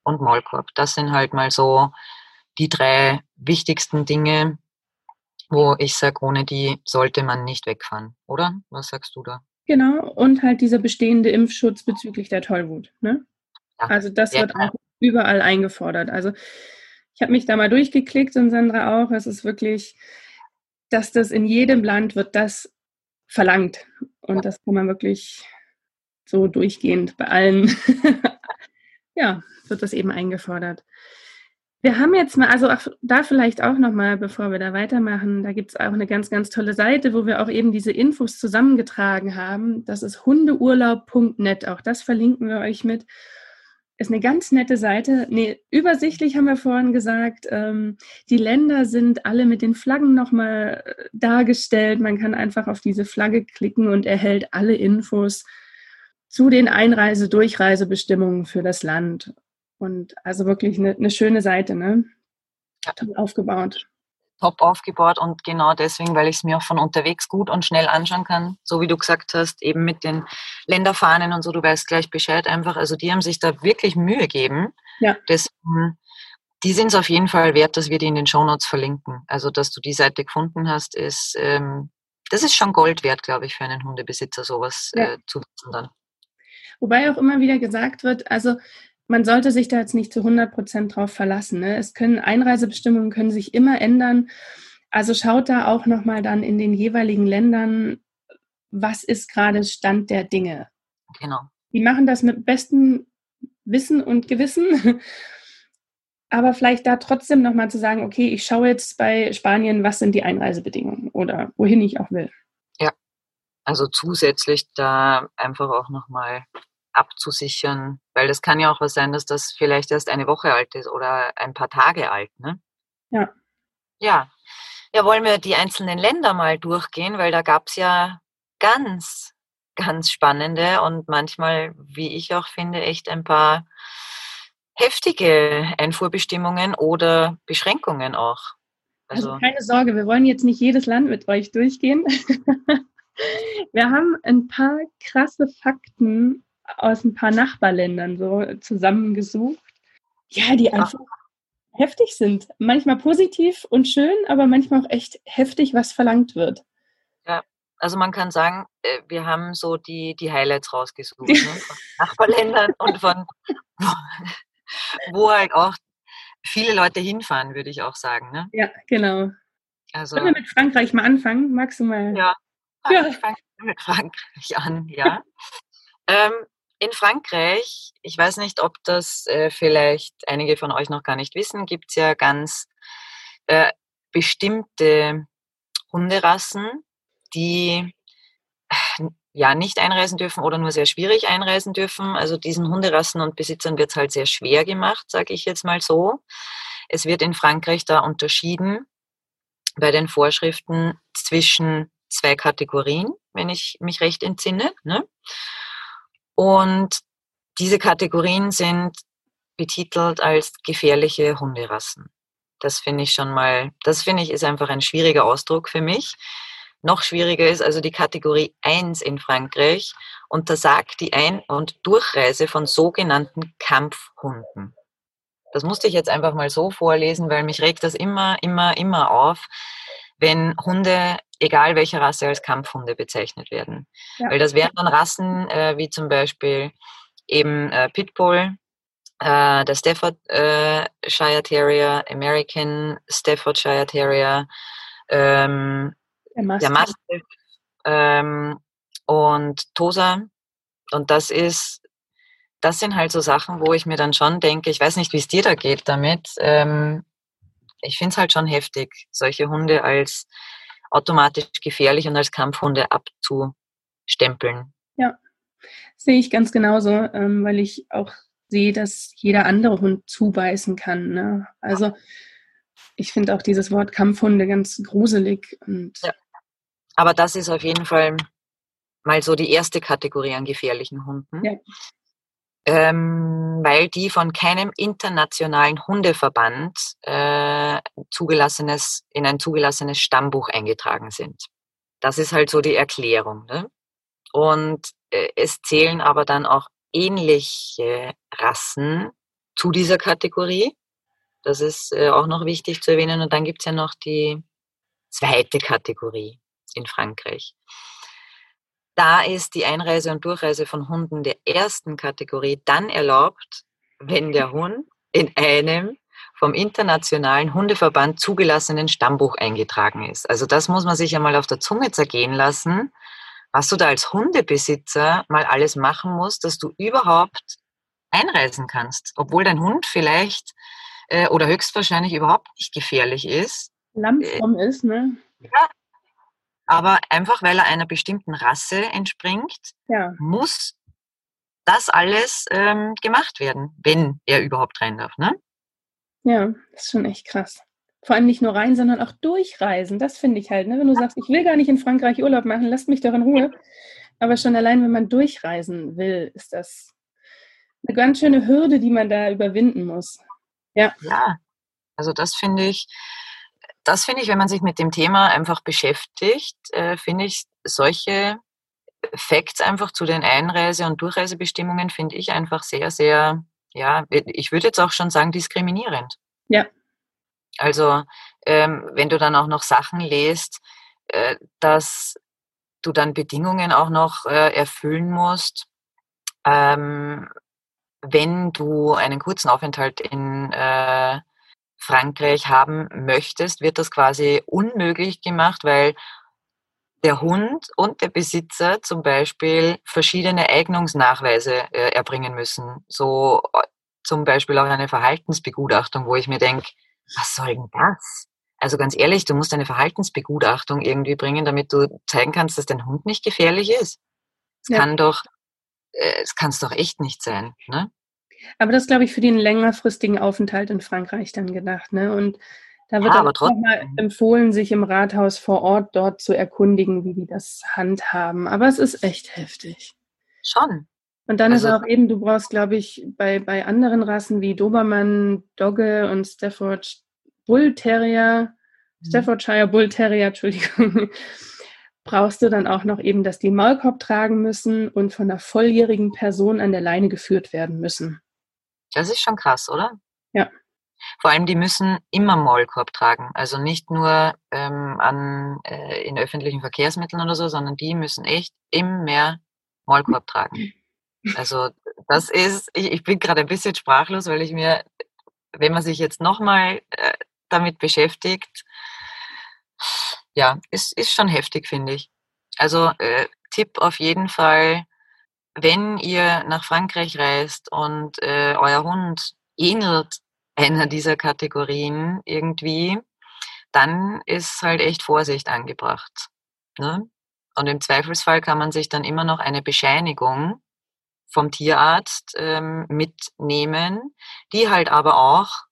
und Maulkorb. Das sind halt mal so die drei wichtigsten Dinge, wo ich sage, ohne die sollte man nicht wegfahren, oder? Was sagst du da?
Genau, und halt dieser bestehende Impfschutz bezüglich der Tollwut. Ne? Ja, also das wird klar. auch überall eingefordert. Also ich habe mich da mal durchgeklickt und Sandra auch. Es ist wirklich, dass das in jedem Land wird das verlangt. Und das kann man wirklich so durchgehend bei allen, ja, wird das eben eingefordert. Wir haben jetzt mal, also da vielleicht auch nochmal, bevor wir da weitermachen, da gibt es auch eine ganz, ganz tolle Seite, wo wir auch eben diese Infos zusammengetragen haben. Das ist hundeurlaub.net. Auch das verlinken wir euch mit ist eine ganz nette Seite. Nee, übersichtlich haben wir vorhin gesagt. Ähm, die Länder sind alle mit den Flaggen nochmal äh, dargestellt. Man kann einfach auf diese Flagge klicken und erhält alle Infos zu den Einreise-Durchreisebestimmungen für das Land. Und also wirklich eine, eine schöne Seite, ne? Toll aufgebaut
top aufgebaut und genau deswegen, weil ich es mir auch von unterwegs gut und schnell anschauen kann, so wie du gesagt hast, eben mit den Länderfahnen und so, du weißt gleich Bescheid einfach. Also die haben sich da wirklich Mühe gegeben. Ja. Deswegen, die sind es auf jeden Fall wert, dass wir die in den Shownotes verlinken. Also dass du die Seite gefunden hast, ist ähm, das ist schon Gold wert, glaube ich, für einen Hundebesitzer, sowas ja. äh, zu wissen dann.
Wobei auch immer wieder gesagt wird, also man sollte sich da jetzt nicht zu 100 Prozent drauf verlassen. Ne? Es können Einreisebestimmungen können sich immer ändern. Also schaut da auch nochmal dann in den jeweiligen Ländern, was ist gerade Stand der Dinge.
Genau.
Die machen das mit bestem Wissen und Gewissen. Aber vielleicht da trotzdem nochmal zu sagen, okay, ich schaue jetzt bei Spanien, was sind die Einreisebedingungen oder wohin ich auch will.
Ja, also zusätzlich da einfach auch nochmal abzusichern, weil das kann ja auch was sein, dass das vielleicht erst eine Woche alt ist oder ein paar Tage alt. Ne?
Ja.
Ja. Ja, wollen wir die einzelnen Länder mal durchgehen, weil da gab es ja ganz, ganz spannende und manchmal, wie ich auch finde, echt ein paar heftige Einfuhrbestimmungen oder Beschränkungen auch.
Also, also keine Sorge, wir wollen jetzt nicht jedes Land mit euch durchgehen. wir haben ein paar krasse Fakten aus ein paar Nachbarländern so zusammengesucht. Ja, die einfach heftig sind. Manchmal positiv und schön, aber manchmal auch echt heftig, was verlangt wird.
Ja, also man kann sagen, äh, wir haben so die, die Highlights rausgesucht ne? von Nachbarländern und von wo halt auch viele Leute hinfahren, würde ich auch sagen. Ne?
Ja, genau. Also, Können wir mit Frankreich mal anfangen? Magst du mal?
Ja, ja. ich fange mit Frankreich an, ja. ähm, in Frankreich, ich weiß nicht, ob das äh, vielleicht einige von euch noch gar nicht wissen, gibt es ja ganz äh, bestimmte Hunderassen, die ja nicht einreisen dürfen oder nur sehr schwierig einreisen dürfen. Also diesen Hunderassen und Besitzern wird es halt sehr schwer gemacht, sage ich jetzt mal so. Es wird in Frankreich da unterschieden bei den Vorschriften zwischen zwei Kategorien, wenn ich mich recht entsinne. Ne? Und diese Kategorien sind betitelt als gefährliche Hunderassen. Das finde ich schon mal, das finde ich ist einfach ein schwieriger Ausdruck für mich. Noch schwieriger ist also die Kategorie 1 in Frankreich untersagt die Ein- und Durchreise von sogenannten Kampfhunden. Das musste ich jetzt einfach mal so vorlesen, weil mich regt das immer, immer, immer auf, wenn Hunde, egal welcher Rasse, als Kampfhunde bezeichnet werden. Ja. Weil das wären dann Rassen äh, wie zum Beispiel eben äh, Pitbull, äh, der Staffordshire äh, Terrier, American Staffordshire Terrier, ähm, der Mastiff, der Mastiff ähm, und Tosa. Und das ist, das sind halt so Sachen, wo ich mir dann schon denke, ich weiß nicht, wie es dir da geht damit. Ähm, ich finde es halt schon heftig, solche Hunde als automatisch gefährlich und als Kampfhunde abzustempeln.
Ja, sehe ich ganz genauso, ähm, weil ich auch sehe, dass jeder andere Hund zubeißen kann. Ne? Also ich finde auch dieses Wort Kampfhunde ganz gruselig. Und ja.
Aber das ist auf jeden Fall mal so die erste Kategorie an gefährlichen Hunden. Ja. Ähm, weil die von keinem internationalen Hundeverband äh, zugelassenes, in ein zugelassenes Stammbuch eingetragen sind. Das ist halt so die Erklärung. Ne? Und äh, es zählen aber dann auch ähnliche Rassen zu dieser Kategorie. Das ist äh, auch noch wichtig zu erwähnen. Und dann gibt es ja noch die zweite Kategorie in Frankreich. Da ist die Einreise und Durchreise von Hunden der ersten Kategorie dann erlaubt, wenn der Hund in einem vom Internationalen Hundeverband zugelassenen Stammbuch eingetragen ist. Also das muss man sich einmal auf der Zunge zergehen lassen, was du da als Hundebesitzer mal alles machen musst, dass du überhaupt einreisen kannst, obwohl dein Hund vielleicht äh, oder höchstwahrscheinlich überhaupt nicht gefährlich ist.
Lammfromm äh, ist, ne?
Ja, aber einfach weil er einer bestimmten Rasse entspringt, ja. muss das alles ähm, gemacht werden, wenn er überhaupt rein darf. Ne?
Ja, das ist schon echt krass. Vor allem nicht nur rein, sondern auch durchreisen. Das finde ich halt. Ne? Wenn du sagst, ich will gar nicht in Frankreich Urlaub machen, lasst mich doch in Ruhe. Aber schon allein, wenn man durchreisen will, ist das eine ganz schöne Hürde, die man da überwinden muss. Ja.
Ja, also das finde ich, das finde ich, wenn man sich mit dem Thema einfach beschäftigt, äh, finde ich solche Facts einfach zu den Einreise- und Durchreisebestimmungen finde ich einfach sehr, sehr, ja, ich würde jetzt auch schon sagen, diskriminierend.
Ja.
Also, ähm, wenn du dann auch noch Sachen lest, äh, dass du dann Bedingungen auch noch äh, erfüllen musst, ähm, wenn du einen kurzen Aufenthalt in äh, Frankreich haben möchtest, wird das quasi unmöglich gemacht, weil der Hund und der Besitzer zum Beispiel verschiedene Eignungsnachweise äh, erbringen müssen. So äh, zum Beispiel auch eine Verhaltensbegutachtung, wo ich mir denke, was soll denn das? Also ganz ehrlich, du musst eine Verhaltensbegutachtung irgendwie bringen, damit du zeigen kannst, dass dein Hund nicht gefährlich ist. Es ja. kann doch, äh, es kann es doch echt nicht sein. Ne?
Aber das glaube ich für den längerfristigen Aufenthalt in Frankreich dann gedacht. Ne? Und da wird ja, auch nochmal empfohlen, sich im Rathaus vor Ort dort zu erkundigen, wie die das handhaben. Aber es ist echt heftig.
Schon.
Und dann also, ist auch eben, du brauchst, glaube ich, bei, bei anderen Rassen wie Dobermann, Dogge und Stafford Bull Terrier, mhm. Staffordshire Bull Terrier, Entschuldigung, brauchst du dann auch noch eben, dass die Maulkorb tragen müssen und von einer volljährigen Person an der Leine geführt werden müssen.
Das ist schon krass, oder?
Ja.
Vor allem, die müssen immer Maulkorb tragen. Also nicht nur ähm, an, äh, in öffentlichen Verkehrsmitteln oder so, sondern die müssen echt immer Maulkorb tragen. Also das ist, ich, ich bin gerade ein bisschen sprachlos, weil ich mir, wenn man sich jetzt nochmal äh, damit beschäftigt, ja, ist, ist schon heftig, finde ich. Also äh, Tipp auf jeden Fall, wenn ihr nach Frankreich reist und äh, euer Hund ähnelt einer dieser Kategorien irgendwie, dann ist halt echt Vorsicht angebracht. Ne? Und im Zweifelsfall kann man sich dann immer noch eine Bescheinigung vom Tierarzt ähm, mitnehmen, die halt aber auch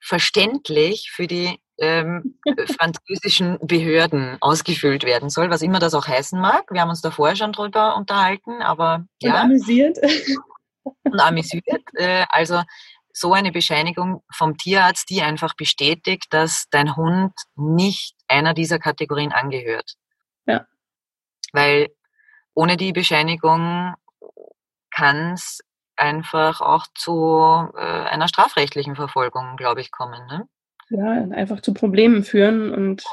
verständlich für die ähm, französischen Behörden ausgefüllt werden soll, was immer das auch heißen mag. Wir haben uns da vorher schon drüber unterhalten, aber
ja. Und amüsiert.
Und amüsiert. Äh, also so eine Bescheinigung vom Tierarzt, die einfach bestätigt, dass dein Hund nicht einer dieser Kategorien angehört.
Ja.
Weil ohne die Bescheinigung kann es einfach auch zu äh, einer strafrechtlichen Verfolgung, glaube ich, kommen. Ne?
Ja, einfach zu Problemen führen und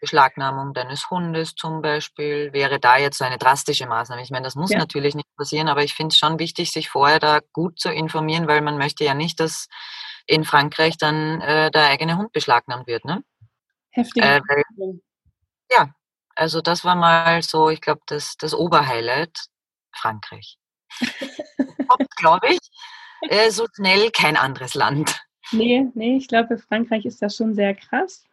Beschlagnahmung deines Hundes zum Beispiel wäre da jetzt so eine drastische Maßnahme. Ich meine, das muss ja. natürlich nicht passieren, aber ich finde es schon wichtig, sich vorher da gut zu informieren, weil man möchte ja nicht, dass in Frankreich dann äh, der eigene Hund beschlagnahmt wird. Ne?
Heftig. Äh,
ja, also das war mal so, ich glaube, das, das Oberhighlight Frankreich. glaube ich, äh, so schnell kein anderes Land.
Nee, nee, ich glaube, Frankreich ist das schon sehr krass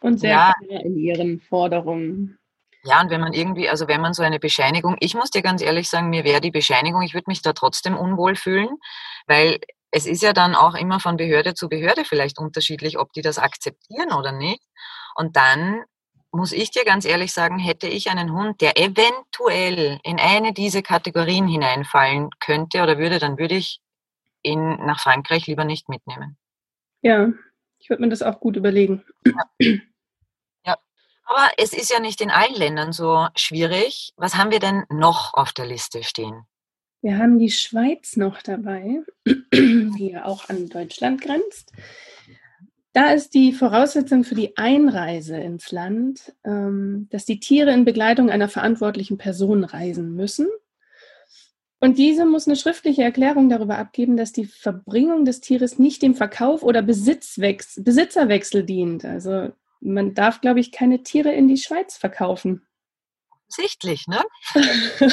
und sehr ja. klar in ihren Forderungen.
Ja, und wenn man irgendwie, also wenn man so eine Bescheinigung, ich muss dir ganz ehrlich sagen, mir wäre die Bescheinigung, ich würde mich da trotzdem unwohl fühlen, weil es ist ja dann auch immer von Behörde zu Behörde vielleicht unterschiedlich, ob die das akzeptieren oder nicht. Und dann muss ich dir ganz ehrlich sagen, hätte ich einen Hund, der eventuell in eine dieser Kategorien hineinfallen könnte oder würde, dann würde ich ihn nach Frankreich lieber nicht mitnehmen.
Ja, ich würde mir das auch gut überlegen. Ja.
ja. Aber es ist ja nicht in allen Ländern so schwierig. Was haben wir denn noch auf der Liste stehen?
Wir haben die Schweiz noch dabei, die ja auch an Deutschland grenzt. Da ist die Voraussetzung für die Einreise ins Land, ähm, dass die Tiere in Begleitung einer verantwortlichen Person reisen müssen. Und diese muss eine schriftliche Erklärung darüber abgeben, dass die Verbringung des Tieres nicht dem Verkauf oder Besitzwechsel, Besitzerwechsel dient. Also man darf, glaube ich, keine Tiere in die Schweiz verkaufen.
Sichtlich, ne?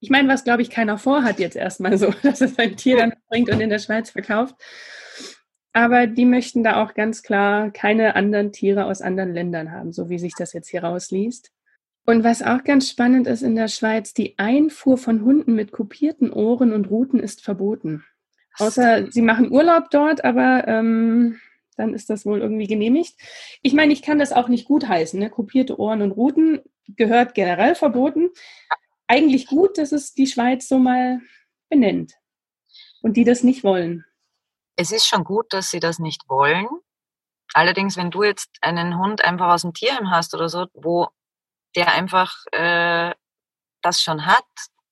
ich meine, was, glaube ich, keiner vorhat jetzt erstmal so, dass es ein Tier dann bringt und in der Schweiz verkauft. Aber die möchten da auch ganz klar keine anderen Tiere aus anderen Ländern haben, so wie sich das jetzt hier rausliest. Und was auch ganz spannend ist in der Schweiz, die Einfuhr von Hunden mit kopierten Ohren und Ruten ist verboten. Außer sie machen Urlaub dort, aber ähm, dann ist das wohl irgendwie genehmigt. Ich meine, ich kann das auch nicht gutheißen. Ne? Kopierte Ohren und Ruten gehört generell verboten. Eigentlich gut, dass es die Schweiz so mal benennt und die das nicht wollen
es ist schon gut, dass sie das nicht wollen. Allerdings, wenn du jetzt einen Hund einfach aus dem Tierheim hast oder so, wo der einfach äh, das schon hat,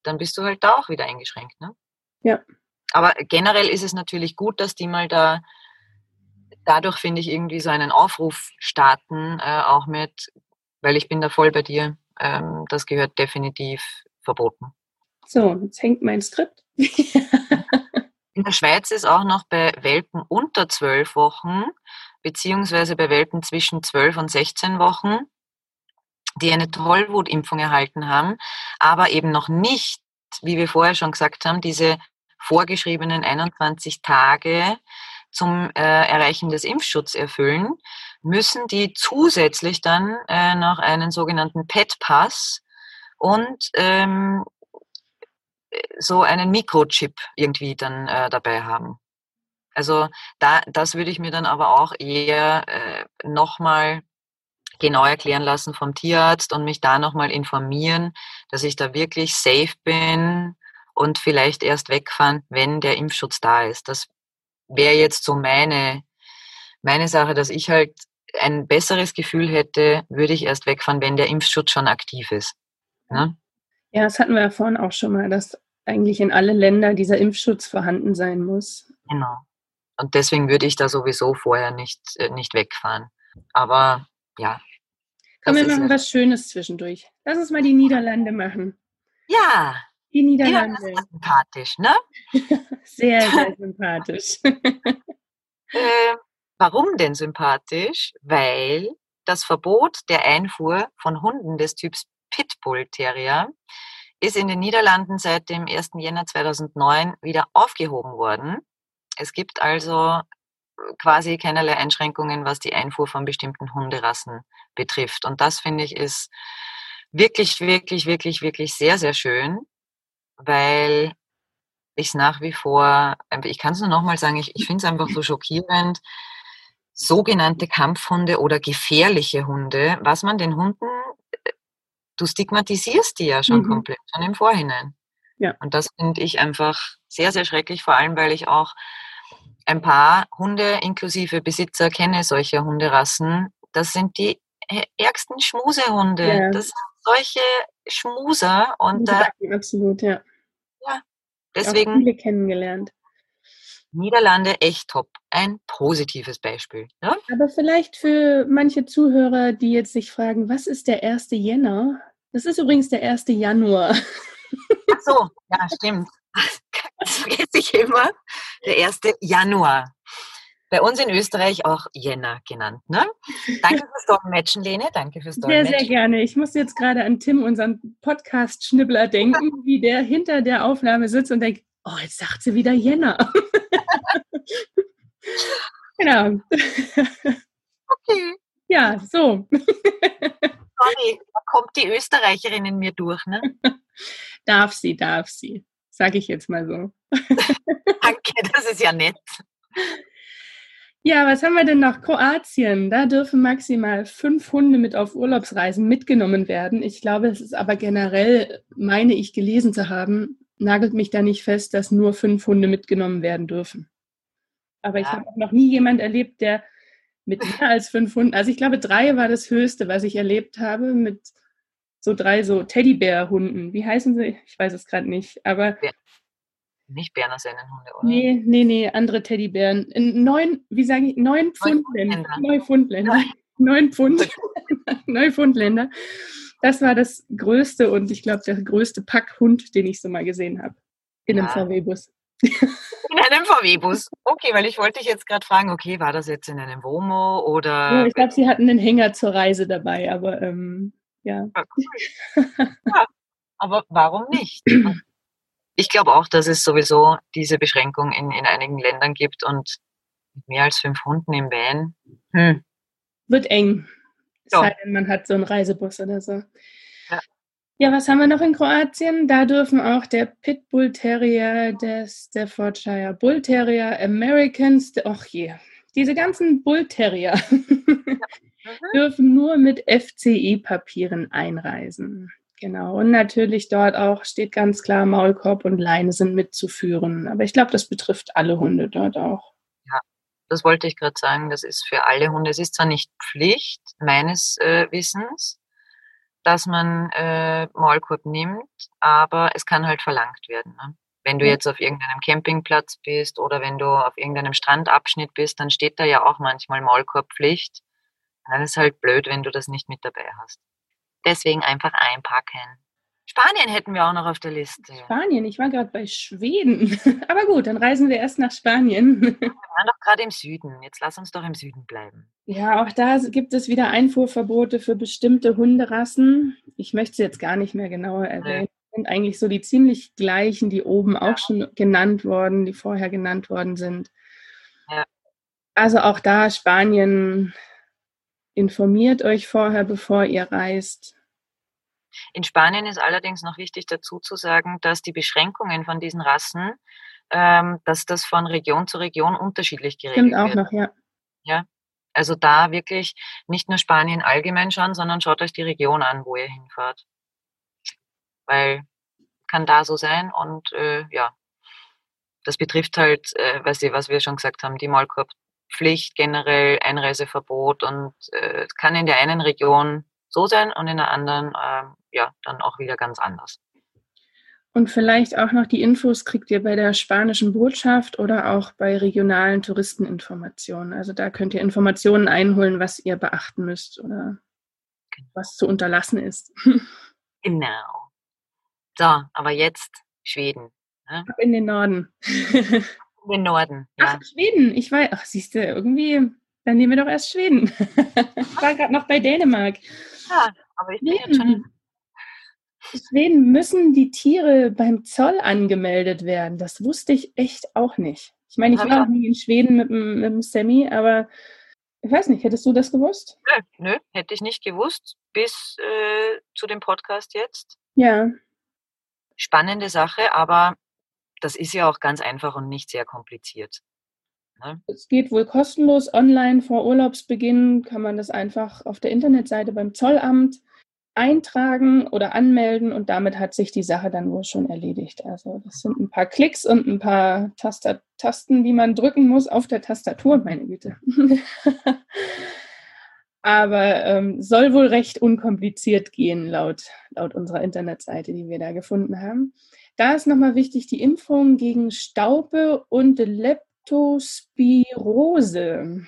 dann bist du halt da auch wieder eingeschränkt. Ne?
Ja.
Aber generell ist es natürlich gut, dass die mal da, dadurch finde ich irgendwie so einen Aufruf starten, äh, auch mit, weil ich bin da voll bei dir, ähm, das gehört definitiv verboten.
So, jetzt hängt mein Skript.
In der Schweiz ist auch noch bei Welpen unter zwölf Wochen, beziehungsweise bei Welpen zwischen zwölf und 16 Wochen, die eine Tollwutimpfung erhalten haben, aber eben noch nicht, wie wir vorher schon gesagt haben, diese vorgeschriebenen 21 Tage zum äh, Erreichen des Impfschutzes erfüllen, müssen die zusätzlich dann äh, noch einen sogenannten PET-Pass und ähm, so einen Mikrochip irgendwie dann äh, dabei haben. Also da, das würde ich mir dann aber auch eher äh, nochmal genau erklären lassen vom Tierarzt und mich da nochmal informieren, dass ich da wirklich safe bin und vielleicht erst wegfahren, wenn der Impfschutz da ist. Das wäre jetzt so meine, meine Sache, dass ich halt ein besseres Gefühl hätte, würde ich erst wegfahren, wenn der Impfschutz schon aktiv ist. Ne?
Ja, das hatten wir ja vorhin auch schon mal, dass eigentlich in alle Länder dieser Impfschutz vorhanden sein muss.
Genau. und deswegen würde ich da sowieso vorher nicht, äh, nicht wegfahren. Aber ja.
Komm, wir machen was Schönes zwischendurch. Lass uns mal die Niederlande machen.
Ja.
Die Niederlande.
Ja, sympathisch, ne?
sehr, sehr sympathisch.
äh, warum denn sympathisch? Weil das Verbot der Einfuhr von Hunden des Typs Pitbull Terrier ist in den Niederlanden seit dem 1. Jänner 2009 wieder aufgehoben worden. Es gibt also quasi keinerlei Einschränkungen, was die Einfuhr von bestimmten Hunderassen betrifft. Und das finde ich ist wirklich, wirklich, wirklich, wirklich sehr, sehr schön, weil ich es nach wie vor, ich kann es nur nochmal sagen, ich, ich finde es einfach so schockierend, sogenannte Kampfhunde oder gefährliche Hunde, was man den Hunden, du stigmatisierst die ja schon mhm. komplett, schon im Vorhinein. Ja. Und das finde ich einfach sehr, sehr schrecklich, vor allem weil ich auch ein paar Hunde inklusive Besitzer kenne solcher Hunderassen. Das sind die ärgsten Schmusehunde. Ja. Das sind solche Schmuser und
da, absolut, ja.
Ja, deswegen.
Auch viele kennengelernt.
Niederlande echt top. Ein positives Beispiel. Ja?
Aber vielleicht für manche Zuhörer, die jetzt sich fragen, was ist der 1. Jänner? Das ist übrigens der 1. Januar.
Ach so, ja, stimmt. Das vergesse ich immer. Der 1. Januar. Bei uns in Österreich auch Jänner genannt. Ne? Danke fürs Dolmetschen, Lene. Danke fürs
Dolmetschen. Sehr, sehr gerne. Ich muss jetzt gerade an Tim, unseren Podcast-Schnibbler, denken, wie der hinter der Aufnahme sitzt und denkt, oh, jetzt sagt sie wieder Jänner. genau.
Okay.
Ja, so.
Sorry, da kommt die Österreicherin in mir durch, ne?
darf sie, darf sie. Sage ich jetzt mal so.
Danke, das ist ja nett.
Ja, was haben wir denn noch? Kroatien. Da dürfen maximal fünf Hunde mit auf Urlaubsreisen mitgenommen werden. Ich glaube, es ist aber generell, meine ich gelesen zu haben, nagelt mich da nicht fest, dass nur fünf Hunde mitgenommen werden dürfen. Aber ja. ich habe noch nie jemand erlebt, der mit mehr als fünf Hunden, also ich glaube, drei war das Höchste, was ich erlebt habe, mit so drei so Teddybär-Hunden. Wie heißen sie? Ich weiß es gerade nicht, aber
nicht Berner Sennenhunde, oder?
Nee, nee, nee, andere Teddybären. Neun, wie sage ich, neun Pfundländer. Neufundländer. Neun Pfund. Neufundländer. Das war das größte und ich glaube der größte Packhund, den ich so mal gesehen habe. In einem VW-Bus.
In einem VW-Bus. Okay, weil ich wollte dich jetzt gerade fragen, okay, war das jetzt in einem Womo oder?
Ja, ich glaube, sie hatten einen Hänger zur Reise dabei, aber ähm, ja.
ja. Aber warum nicht? ich glaube auch, dass es sowieso diese Beschränkung in, in einigen Ländern gibt und mehr als fünf Hunden im Van. Hm.
Wird eng. Ja. Sei denn, man hat so einen Reisebus oder so. Ja. was haben wir noch in Kroatien? Da dürfen auch der Pitbull Terrier, der Staffordshire Bull Terrier, Americans, ach je, diese ganzen Bull Terrier mhm. dürfen nur mit FCE-Papieren einreisen. Genau, und natürlich dort auch steht ganz klar, Maulkorb und Leine sind mitzuführen. Aber ich glaube, das betrifft alle Hunde dort auch.
Ja, das wollte ich gerade sagen. Das ist für alle Hunde. Es ist zwar nicht Pflicht meines äh, Wissens, dass man äh, Maulkorb nimmt, aber es kann halt verlangt werden. Ne? Wenn du jetzt auf irgendeinem Campingplatz bist oder wenn du auf irgendeinem Strandabschnitt bist, dann steht da ja auch manchmal Maulkorbpflicht. Dann ist halt blöd, wenn du das nicht mit dabei hast. Deswegen einfach einpacken. Spanien hätten wir auch noch auf der Liste.
Spanien, ich war gerade bei Schweden. Aber gut, dann reisen wir erst nach Spanien.
Wir waren doch gerade im Süden. Jetzt lass uns doch im Süden bleiben.
Ja, auch da gibt es wieder Einfuhrverbote für bestimmte Hunderassen. Ich möchte sie jetzt gar nicht mehr genauer erwähnen. Nee. Sind eigentlich so die ziemlich gleichen, die oben ja. auch schon genannt worden, die vorher genannt worden sind. Ja. Also auch da Spanien informiert euch vorher, bevor ihr reist.
In Spanien ist allerdings noch wichtig dazu zu sagen, dass die Beschränkungen von diesen Rassen, ähm, dass das von Region zu Region unterschiedlich geregelt
Stimmt auch wird. noch, ja.
Ja, also da wirklich nicht nur Spanien allgemein schauen, sondern schaut euch die Region an, wo ihr hinfahrt. Weil kann da so sein und äh, ja, das betrifft halt, äh, was, was wir schon gesagt haben, die Maulkorb Pflicht generell, Einreiseverbot und äh, kann in der einen Region so sein und in der anderen äh, ja dann auch wieder ganz anders.
Und vielleicht auch noch die Infos kriegt ihr bei der spanischen Botschaft oder auch bei regionalen Touristeninformationen. Also da könnt ihr Informationen einholen, was ihr beachten müsst oder genau. was zu unterlassen ist.
Genau. So, aber jetzt Schweden.
Ne? In den Norden.
In den Norden,
ja. Ach, Schweden. Ich weiß, ach, siehst du, irgendwie, dann nehmen wir doch erst Schweden. ich war gerade noch bei Dänemark.
Ja, aber ich bin jetzt schon
Schweden müssen die Tiere beim Zoll angemeldet werden. Das wusste ich echt auch nicht. Ich meine, ich war auch nie in Schweden mit dem, mit dem Sammy, aber ich weiß nicht, hättest du das gewusst?
Nö, nö hätte ich nicht gewusst, bis äh, zu dem Podcast jetzt.
Ja.
Spannende Sache, aber das ist ja auch ganz einfach und nicht sehr kompliziert.
Ne? Es geht wohl kostenlos online vor Urlaubsbeginn, kann man das einfach auf der Internetseite beim Zollamt eintragen oder anmelden und damit hat sich die Sache dann wohl schon erledigt. Also das sind ein paar Klicks und ein paar Taster Tasten, die man drücken muss auf der Tastatur, meine Güte. Aber ähm, soll wohl recht unkompliziert gehen, laut, laut unserer Internetseite, die wir da gefunden haben. Da ist nochmal wichtig die Impfung gegen Staupe und Leptospirose.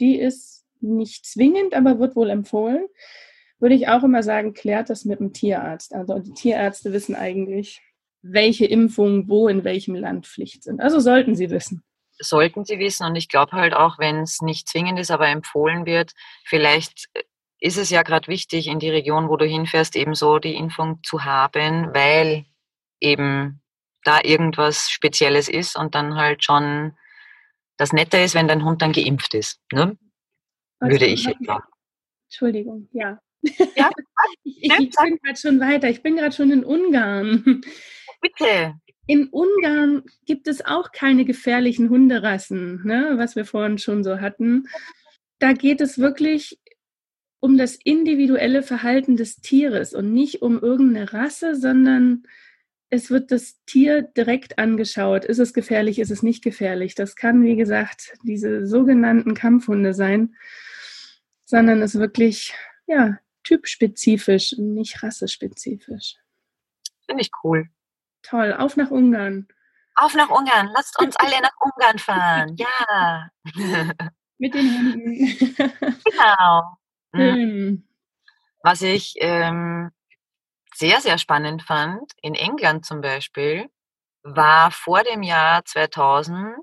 Die ist nicht zwingend, aber wird wohl empfohlen würde ich auch immer sagen, klärt das mit dem Tierarzt. Also die Tierärzte wissen eigentlich, welche Impfungen wo in welchem Land Pflicht sind. Also sollten sie wissen.
Sollten sie wissen. Und ich glaube halt auch, wenn es nicht zwingend ist, aber empfohlen wird, vielleicht ist es ja gerade wichtig, in die Region, wo du hinfährst, eben so die Impfung zu haben, weil eben da irgendwas Spezielles ist und dann halt schon das Nette ist, wenn dein Hund dann geimpft ist. Ne? Würde ich jetzt sagen.
Entschuldigung, ja. Ja, ich, ich, ich bin gerade schon weiter. Ich bin gerade schon in Ungarn.
Bitte.
In Ungarn gibt es auch keine gefährlichen Hunderassen, ne, was wir vorhin schon so hatten. Da geht es wirklich um das individuelle Verhalten des Tieres und nicht um irgendeine Rasse, sondern es wird das Tier direkt angeschaut. Ist es gefährlich, ist es nicht gefährlich? Das kann, wie gesagt, diese sogenannten Kampfhunde sein, sondern es wirklich, ja, typspezifisch, nicht rassespezifisch.
Finde ich cool.
Toll. Auf nach Ungarn.
Auf nach Ungarn. Lasst uns alle nach Ungarn fahren. Ja.
Mit den Hunden.
genau. Mhm. Was ich ähm, sehr, sehr spannend fand, in England zum Beispiel, war vor dem Jahr 2000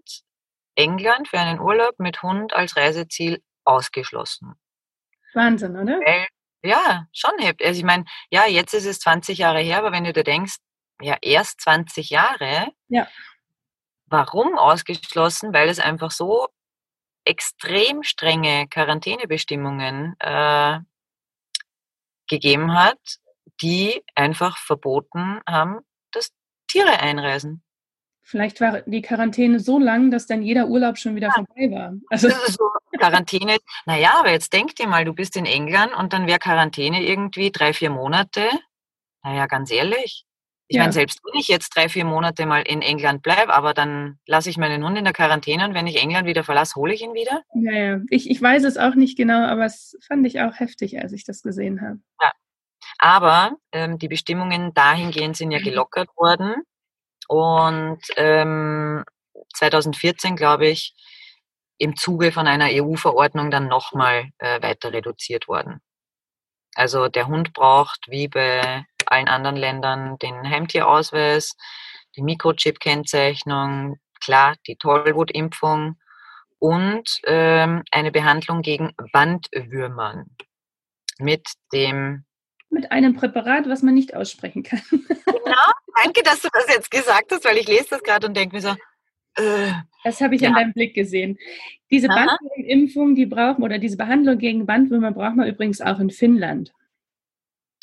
England für einen Urlaub mit Hund als Reiseziel ausgeschlossen.
Wahnsinn, oder?
Weil ja, schon heftig. Also ich meine, ja, jetzt ist es 20 Jahre her, aber wenn du dir denkst, ja, erst 20 Jahre,
ja.
warum ausgeschlossen? Weil es einfach so extrem strenge Quarantänebestimmungen äh, gegeben hat, die einfach verboten haben, dass Tiere einreisen.
Vielleicht war die Quarantäne so lang, dass dann jeder Urlaub schon wieder ja. vorbei war.
Also so Quarantäne, naja, aber jetzt denk dir mal, du bist in England und dann wäre Quarantäne irgendwie drei, vier Monate. Naja, ganz ehrlich. Ich ja. meine, selbst wenn ich jetzt drei, vier Monate mal in England bleibe, aber dann lasse ich meinen Hund in der Quarantäne und wenn ich England wieder verlasse, hole ich ihn wieder.
Naja, ich, ich weiß es auch nicht genau, aber es fand ich auch heftig, als ich das gesehen habe.
Ja. Aber ähm, die Bestimmungen dahingehend sind ja mhm. gelockert worden. Und ähm, 2014, glaube ich, im Zuge von einer EU-Verordnung dann nochmal äh, weiter reduziert worden. Also der Hund braucht wie bei allen anderen Ländern den Heimtierausweis, die Mikrochip-Kennzeichnung, klar, die Tollwutimpfung und ähm, eine Behandlung gegen Bandwürmern mit dem
mit einem Präparat, was man nicht aussprechen kann.
Genau, danke, dass du das jetzt gesagt hast, weil ich lese das gerade und denke mir so,
äh, das habe ich ja. an deinem Blick gesehen. Diese Bandwurmimpfung, die brauchen oder diese Behandlung gegen Bandwürmer braucht man übrigens auch in Finnland.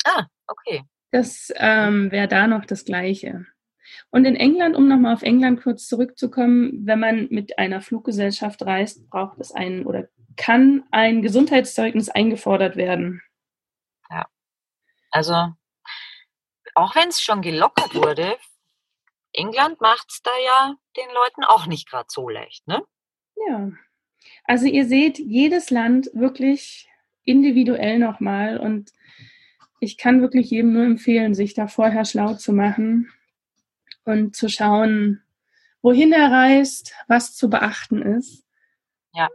Ah, okay.
Das ähm, wäre da noch das Gleiche. Und in England, um nochmal auf England kurz zurückzukommen, wenn man mit einer Fluggesellschaft reist, braucht es ein oder kann ein Gesundheitszeugnis eingefordert werden.
Also, auch wenn es schon gelockert wurde, England macht es da ja den Leuten auch nicht gerade so leicht, ne?
Ja. Also ihr seht jedes Land wirklich individuell nochmal und ich kann wirklich jedem nur empfehlen, sich da vorher schlau zu machen. und zu schauen, wohin er reist, was zu beachten ist.
Ja.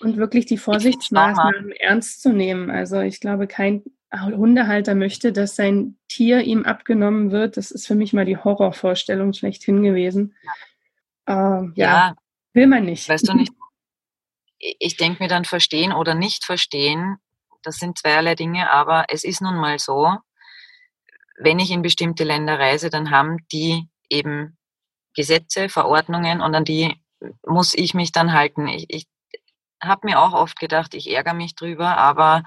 Und wirklich die Vorsichtsmaßnahmen ernst zu nehmen. Also ich glaube, kein Hundehalter möchte, dass sein Tier ihm abgenommen wird. Das ist für mich mal die Horrorvorstellung schlechthin gewesen. Ja, äh, ja, ja will man nicht.
Weißt du nicht, ich denke mir dann verstehen oder nicht verstehen, das sind zweierlei Dinge, aber es ist nun mal so, wenn ich in bestimmte Länder reise, dann haben die eben Gesetze, Verordnungen und an die muss ich mich dann halten. Ich, ich habe mir auch oft gedacht, ich ärgere mich drüber, aber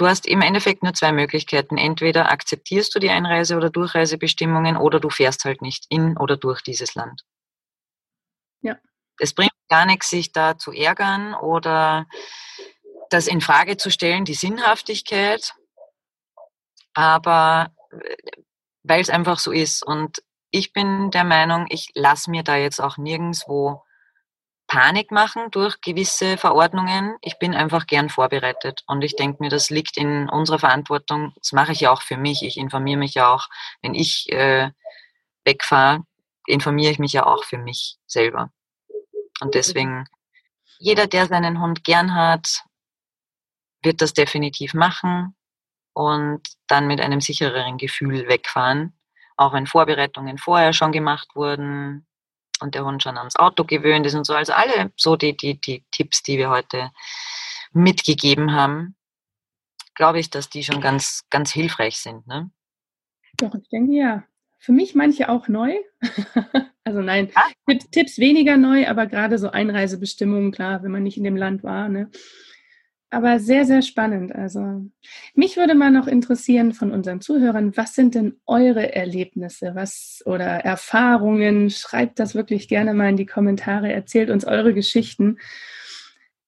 du hast im Endeffekt nur zwei Möglichkeiten. Entweder akzeptierst du die Einreise- oder Durchreisebestimmungen oder du fährst halt nicht in oder durch dieses Land.
Ja.
Es bringt gar nichts, sich da zu ärgern oder das in Frage zu stellen, die Sinnhaftigkeit. Aber weil es einfach so ist. Und ich bin der Meinung, ich lasse mir da jetzt auch nirgendwo Panik machen durch gewisse Verordnungen. Ich bin einfach gern vorbereitet und ich denke mir, das liegt in unserer Verantwortung. Das mache ich ja auch für mich. Ich informiere mich ja auch, wenn ich äh, wegfahre, informiere ich mich ja auch für mich selber. Und deswegen, jeder, der seinen Hund gern hat, wird das definitiv machen und dann mit einem sichereren Gefühl wegfahren. Auch wenn Vorbereitungen vorher schon gemacht wurden und der Hund schon ans Auto gewöhnt ist und so. Also alle so die, die, die Tipps, die wir heute mitgegeben haben, glaube ich, dass die schon ganz, ganz hilfreich sind. Ne?
Doch, ich denke ja. Für mich manche auch neu. also nein, ah. Tipps, Tipps, weniger neu, aber gerade so Einreisebestimmungen, klar, wenn man nicht in dem Land war. Ne? Aber sehr, sehr spannend. Also mich würde mal noch interessieren von unseren Zuhörern, was sind denn eure Erlebnisse, was oder Erfahrungen? Schreibt das wirklich gerne mal in die Kommentare, erzählt uns eure Geschichten,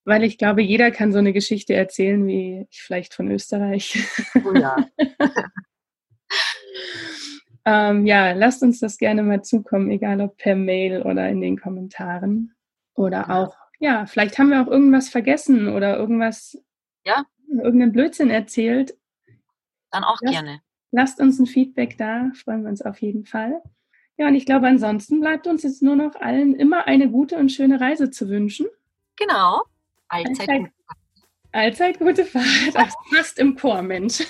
weil ich glaube, jeder kann so eine Geschichte erzählen, wie ich vielleicht von Österreich. Oh ja. Ähm, ja, lasst uns das gerne mal zukommen, egal ob per Mail oder in den Kommentaren. Oder auch, ja, vielleicht haben wir auch irgendwas vergessen oder irgendwas,
ja.
irgendeinen Blödsinn erzählt.
Dann auch lasst, gerne.
Lasst uns ein Feedback da, freuen wir uns auf jeden Fall. Ja, und ich glaube, ansonsten bleibt uns jetzt nur noch allen immer eine gute und schöne Reise zu wünschen.
Genau. Allzeit, Allzeit,
Allzeit gute Fahrt. Fast im Chor, Mensch.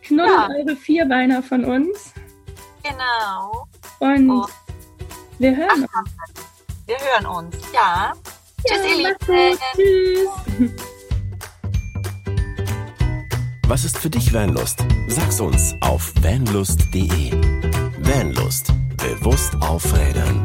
Knuddelt ja. eure Vierbeiner von uns.
Genau.
Und oh. wir hören
Ach, uns. Wir hören uns, ja.
ja Tschüss, ihr Lieben. Tschüss.
Was ist für dich Vanlust? Sag's uns auf vanlust.de. Vanlust. Bewusst aufrädern.